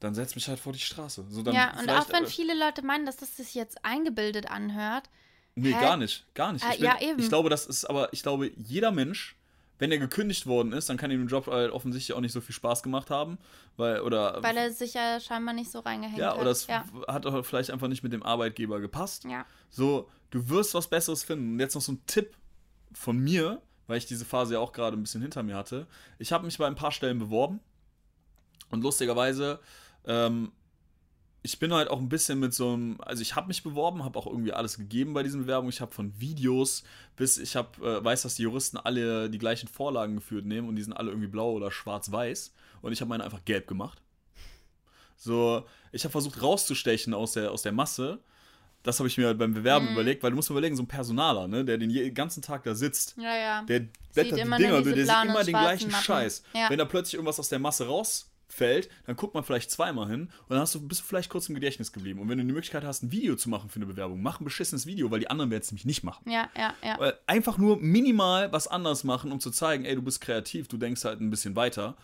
dann setz mich halt vor die Straße. So, dann ja, und auch wenn äh, viele Leute meinen, dass das sich jetzt eingebildet anhört. Nee, Hä? gar nicht. Gar nicht. Ah, Ich, bin, ja, eben. ich glaube, das ist aber, ich glaube, jeder Mensch, wenn er gekündigt worden ist, dann kann ihm der Job halt offensichtlich auch nicht so viel Spaß gemacht haben. Weil, oder. Weil er sich ja scheinbar nicht so reingehängt ja, hat. oder es ja. hat auch vielleicht einfach nicht mit dem Arbeitgeber gepasst. ja. So, du wirst was Besseres finden. Und jetzt noch so ein Tipp von mir, weil ich diese Phase ja auch gerade ein bisschen hinter mir hatte. Ich habe mich bei ein paar Stellen beworben. Und lustigerweise, ähm, ich bin halt auch ein bisschen mit so einem, also ich habe mich beworben, habe auch irgendwie alles gegeben bei diesen Bewerbungen. Ich habe von Videos bis ich habe, äh, weiß, dass die Juristen alle die gleichen Vorlagen geführt nehmen und die sind alle irgendwie blau oder schwarz-weiß. Und ich habe meine einfach gelb gemacht. So, ich habe versucht rauszustechen aus der, aus der Masse. Das habe ich mir halt beim Bewerben Mhm. überlegt, weil du musst überlegen, so ein Personaler, ne, der den ganzen Tag da sitzt, Ja, ja. der blättert die immer Dinger der sieht immer den gleichen Mappen. Scheiß. Ja. Wenn da plötzlich irgendwas aus der Masse rausfällt, dann guckt man vielleicht zweimal hin und dann hast du, bist du vielleicht kurz im Gedächtnis geblieben. Und wenn du die Möglichkeit hast, ein Video zu machen für eine Bewerbung, mach ein beschissenes Video, weil die anderen werden es nämlich nicht machen. Ja, ja, ja. Weil Einfach nur minimal was anderes machen, um zu zeigen, ey, du bist kreativ, du denkst halt ein bisschen weiter.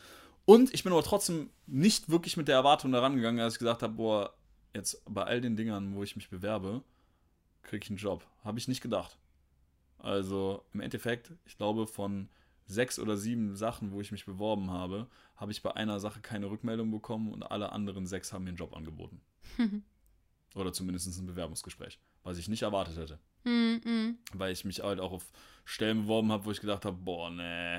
Und ich bin aber trotzdem nicht wirklich mit der Erwartung daran gegangen, dass ich gesagt habe, boah, jetzt bei all den Dingern, wo ich mich bewerbe, kriege ich einen Job. Habe ich nicht gedacht. Also im Endeffekt, ich glaube, von sechs oder sieben Sachen, wo ich mich beworben habe, habe ich bei einer Sache keine Rückmeldung bekommen und alle anderen sechs haben mir einen Job angeboten. oder zumindest ein Bewerbungsgespräch, was ich nicht erwartet hätte Hm, hm. weil ich mich halt auch auf Stellen beworben habe, wo ich gedacht habe, boah, nee.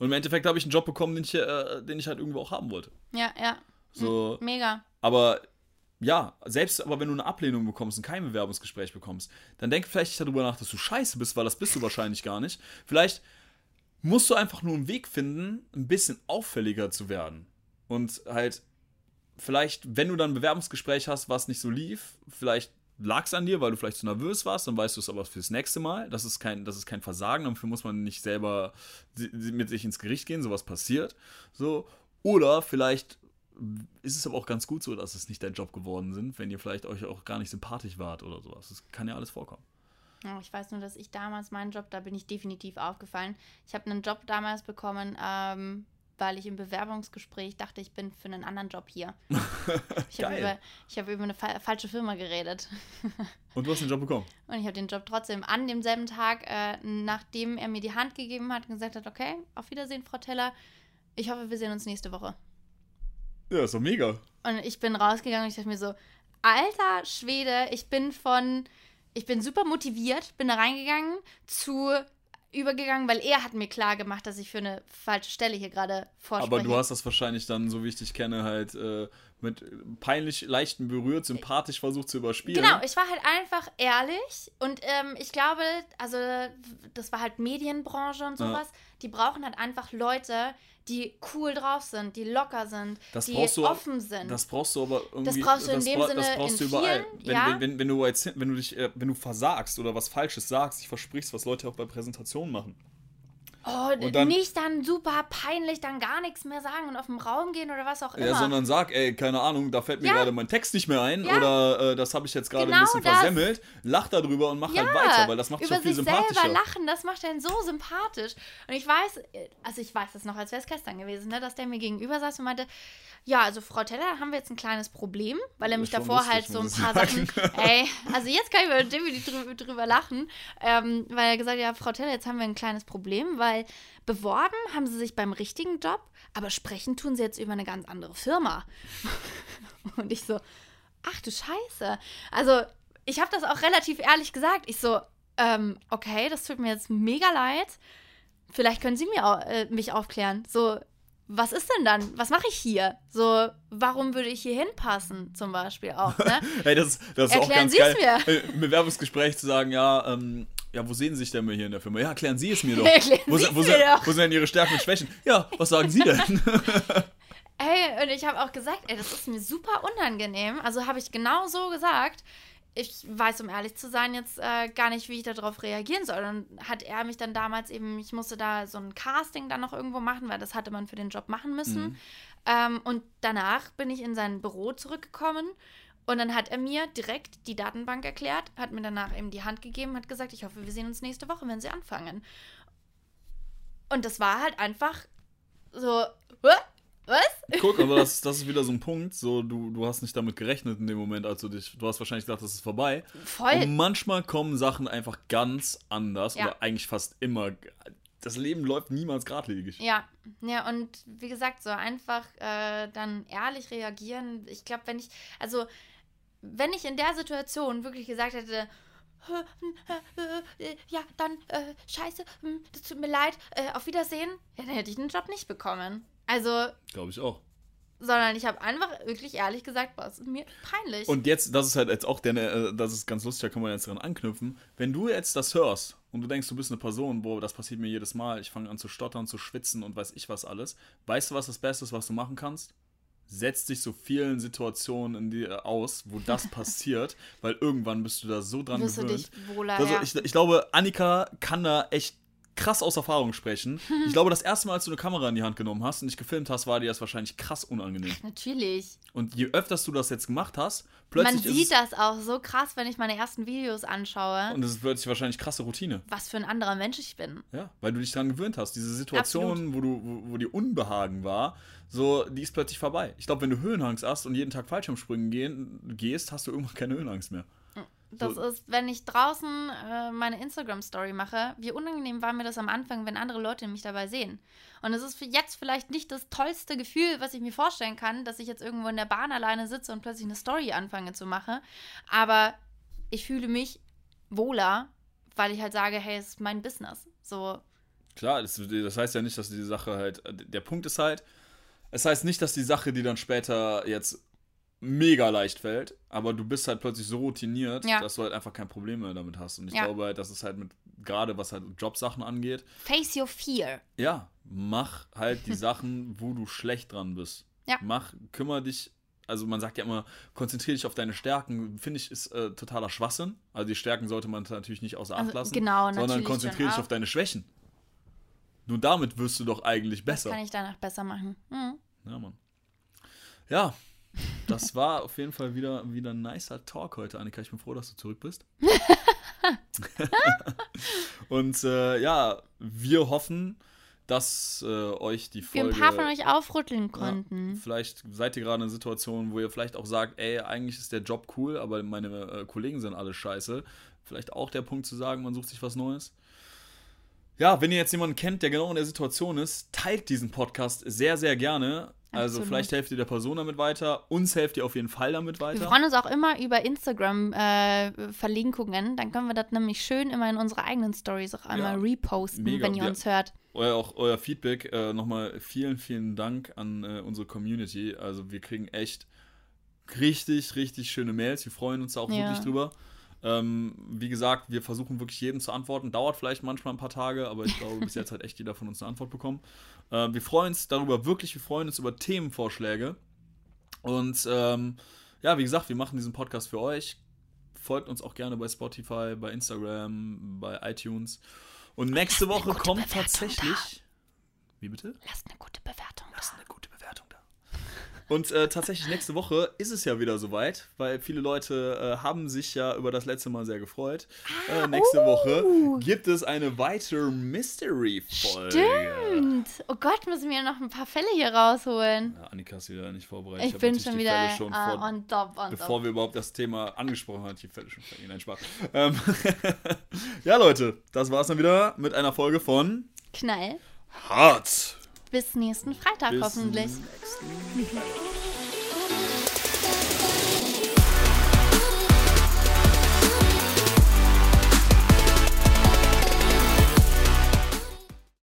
Und im Endeffekt habe ich einen Job bekommen, den ich, äh, den ich halt irgendwo auch haben wollte. Ja, ja. So, Mega. aber ja, selbst aber wenn du eine Ablehnung bekommst und kein Bewerbungsgespräch bekommst, dann denk vielleicht darüber nach, dass du scheiße bist, weil das bist du wahrscheinlich gar nicht. Vielleicht musst du einfach nur einen Weg finden, ein bisschen auffälliger zu werden. Und halt, vielleicht, wenn du dann ein Bewerbungsgespräch hast, was nicht so lief, vielleicht lag es an dir, weil du vielleicht zu nervös warst, dann weißt du es aber fürs nächste Mal. Das ist kein, das ist kein Versagen, dafür muss man nicht selber mit sich ins Gericht gehen, sowas passiert. So. Oder vielleicht ist es aber auch ganz gut so, dass es nicht dein Job geworden sind, wenn ihr vielleicht euch auch gar nicht sympathisch wart oder sowas. Das kann ja alles vorkommen. Ja, ich weiß nur, dass ich damals meinen Job, da bin ich definitiv aufgefallen. Ich habe einen Job damals bekommen, ähm, weil ich im Bewerbungsgespräch dachte, ich bin für einen anderen Job hier. Ich habe über, ich hab über eine fa falsche Firma geredet. Und du hast den Job bekommen. Und ich habe den Job trotzdem an demselben Tag, äh, nachdem er mir die Hand gegeben hat und gesagt hat, okay, auf Wiedersehen, Frau Teller. Ich hoffe, wir sehen uns nächste Woche. Ja, ist doch mega. Und ich bin rausgegangen und ich dachte mir so, alter Schwede, ich bin von, ich bin super motiviert, bin da reingegangen, zu übergegangen, weil er hat mir klar gemacht, dass ich für eine falsche Stelle hier gerade vorspreche. Aber du hast das wahrscheinlich dann, so wie ich dich kenne, halt äh, mit peinlich leichten berührt, sympathisch versucht zu überspielen. Genau, ich war halt einfach ehrlich und ähm, ich glaube, also das war halt Medienbranche und Ja. sowas, die brauchen halt einfach Leute, die cool drauf sind, die locker sind, Das die du- offen sind. Das brauchst du aber irgendwie. brauchst du in dem bra- Sinne das brauchst du in überall. vielen, wenn, ja. wenn, wenn, wenn du jetzt, wenn du dich, äh, wenn du versagst oder was Falsches sagst, dich versprichst, was Leute auch bei Präsentationen machen. Oh, Und dann- nicht dann super peinlich, dann gar nichts mehr sagen und auf den Raum gehen oder was auch immer. Ja, sondern sag, ey, keine Ahnung, da fällt mir Ja. gerade mein Text nicht mehr ein Ja. oder äh, das habe ich jetzt gerade ein Genau bisschen das. versemmelt. Lach darüber und mach ja, halt weiter, weil das macht über auch viel sich sympathischer. selber lachen, das macht einen so sympathisch. Und ich weiß, also ich weiß das noch, als wäre es gestern gewesen, ne, dass der mir gegenüber saß und meinte, ja, also Frau Teller, haben wir jetzt ein kleines Problem, weil er mich davor lustig, halt so ein paar sagen. Sachen, ey, also jetzt kann ich über Jimmy drüber, drüber lachen, ähm, weil er gesagt hat, ja, Frau Teller, jetzt haben wir ein kleines Problem, weil beworben haben sie sich beim richtigen Job, aber sprechen tun sie jetzt über eine ganz andere Firma. Und ich so, ach du Scheiße. Also, ich habe das auch relativ ehrlich gesagt. Ich so, ähm, okay, das tut mir jetzt mega leid. Vielleicht können Sie mir äh, mich aufklären. So, was ist denn dann? Was mache ich hier? So, warum würde ich hier hinpassen, zum Beispiel auch, ne? Hey, das, das ist auch Erklären ganz Sie geil, es äh, im Bewerbungsgespräch zu sagen, ja, ähm, ja, wo sehen Sie sich denn mal hier in der Firma? Ja, erklären Sie es mir doch. Wo, Sie sind- wo, mir doch. wo sind denn Ihre Stärken und Schwächen? Ja, was sagen Sie denn? Ey, und ich habe auch gesagt, ey, das ist mir super unangenehm. Also habe ich genau so gesagt. Ich weiß, um ehrlich zu sein, jetzt äh, gar nicht, wie ich darauf reagieren soll. Dann hat er mich dann damals eben, ich musste da so ein Casting dann noch irgendwo machen, weil das hatte man für den Job machen müssen. Ähm, und danach bin ich in sein Büro zurückgekommen Und dann hat er mir direkt die Datenbank erklärt, hat mir danach eben die Hand gegeben, hat gesagt, ich hoffe, wir sehen uns nächste Woche, wenn sie anfangen. Und das war halt einfach so, "Hä? was? Guck, aber das, das ist wieder so ein Punkt. So, du, du hast nicht damit gerechnet in dem Moment, als du dich. Du hast wahrscheinlich gedacht, das ist vorbei. Voll. Und manchmal kommen Sachen einfach ganz anders. Ja. Oder eigentlich fast immer. Das Leben läuft niemals geradlinig. Ja, ja, und wie gesagt, so einfach äh, dann ehrlich reagieren. Ich glaube, wenn ich, also, wenn ich in der Situation wirklich gesagt hätte, "Hä, hm, äh, äh, ja, dann, äh, scheiße, hm, das tut mir leid, äh, auf Wiedersehen, ja, dann hätte ich den Job nicht bekommen. Also, Glaube ich auch. sondern ich habe einfach wirklich ehrlich gesagt, boah, es ist mir peinlich. Und jetzt, das ist halt jetzt auch der, äh, das ist ganz lustig, da kann man jetzt dran anknüpfen. Wenn du jetzt das hörst und du denkst, du bist eine Person, boah, das passiert mir jedes Mal, ich fange an zu stottern, zu schwitzen und weiß ich was alles. Weißt du, was das Beste ist, was du machen kannst? Setz dich so vielen Situationen in dir aus, wo das passiert, weil irgendwann bist du da so dran wirst du gewöhnt. dich wohler, Also ja. ich, ich glaube, Annika kann da echt krass aus Erfahrung sprechen. Ich glaube, das erste Mal, als du eine Kamera in die Hand genommen hast und dich gefilmt hast, war dir das wahrscheinlich krass unangenehm. Natürlich. Und je öfters du das jetzt gemacht hast, Man plötzlich ist sieht das auch so krass, wenn ich meine ersten Videos anschaue, und es ist plötzlich wahrscheinlich krasse Routine. was für ein anderer Mensch ich bin. Ja, weil du dich daran gewöhnt hast. Diese Situation, wo du, wo, wo dir Unbehagen war, so, die ist plötzlich vorbei. Ich glaube, wenn du Höhenangst hast und jeden Tag Fallschirmspringen gehen, gehst, hast du irgendwann keine Höhenangst mehr. Das So. ist, wenn ich draußen äh, meine Instagram-Story mache, wie unangenehm war mir das am Anfang, wenn andere Leute mich dabei sehen. Und es ist jetzt vielleicht nicht das tollste Gefühl, was ich mir vorstellen kann, dass ich jetzt irgendwo in der Bahn alleine sitze und plötzlich eine Story anfange zu machen. Aber ich fühle mich wohler, weil ich halt sage, hey, es ist mein Business. So, Klar, das, das heißt ja nicht, dass die Sache halt. Der Punkt ist halt, es heißt nicht, dass die Sache, die dann später jetzt mega leicht fällt, aber du bist halt plötzlich so routiniert, Ja. dass du halt einfach kein Problem mehr damit hast. Und ich Ja. glaube halt, dass es halt mit, gerade was halt Jobsachen angeht, face your fear. ja, mach halt die Sachen, wo du schlecht dran bist. Ja. Mach, kümmere dich, also man sagt ja immer, konzentriere dich auf deine Stärken, finde ich, ist äh, totaler Schwachsinn. Also die Stärken sollte man natürlich nicht außer Acht Also, lassen, genau, sondern konzentriere dich auf deine Schwächen. Nur damit wirst du doch eigentlich besser. kann ich danach besser machen? Hm. Ja, Mann. Ja, das war auf jeden Fall wieder, wieder ein nicer Talk heute, Annika. Ich bin froh, dass du zurück bist. Und äh, ja, wir hoffen, dass äh, euch die Wir Folge. ein paar von euch aufrütteln ja, konnten. vielleicht seid ihr gerade in einer Situation, wo ihr vielleicht auch sagt, ey, eigentlich ist der Job cool, aber meine äh, Kollegen sind alle scheiße. Vielleicht auch der Punkt zu sagen, man sucht sich was Neues. Ja, wenn ihr jetzt jemanden kennt, der genau in der Situation ist, teilt diesen Podcast sehr, sehr gerne. Also Absolut. vielleicht helft ihr der Person damit weiter. Uns helft ihr auf jeden Fall damit Wir weiter. freuen uns auch immer über Instagram-Verlinkungen. Dann können wir das nämlich schön immer in unsere eigenen Stories auch einmal Ja, reposten, mega. wenn ihr Wir- uns hört. Euer, auch euer Feedback. Äh, Nochmal vielen, vielen Dank an äh, unsere Community. Also wir kriegen echt richtig, richtig schöne Mails. Wir freuen uns da auch Ja. wirklich drüber. Ähm, wie gesagt, wir versuchen wirklich jedem zu antworten. Dauert vielleicht manchmal ein paar Tage, aber ich glaube, bis jetzt hat echt jeder von uns eine Antwort bekommen. Äh, wir freuen uns darüber wirklich, wir freuen uns über Themenvorschläge. Und ähm, ja, wie gesagt, wir machen diesen Podcast für euch. Folgt uns auch gerne bei Spotify, bei Instagram, bei iTunes. Und nächste lasst Woche kommt Bewertung tatsächlich. Wie bitte? Lasst eine gute Bewertung da. Lasst eine gute Bewertung da. Und äh, tatsächlich nächste Woche ist es ja wieder soweit, weil viele Leute äh, haben sich ja über das letzte Mal sehr gefreut. äh, nächste uh. Woche gibt es eine weitere Mystery-Folge. Stimmt. Oh Gott, müssen wir noch ein paar Fälle hier rausholen. Ja, Annika ist wieder nicht vorbereitet. Ich, hab bin schon wieder Fälle schon äh, vor, on top, on bevor top. wir überhaupt das Thema angesprochen haben, die Fälle schon verliehen. Nein, Spaß. Ähm, ja, Leute, das war's dann wieder mit einer Folge von Knall. Hart. Bis nächsten Freitag Bis hoffentlich. nächsten Freitag.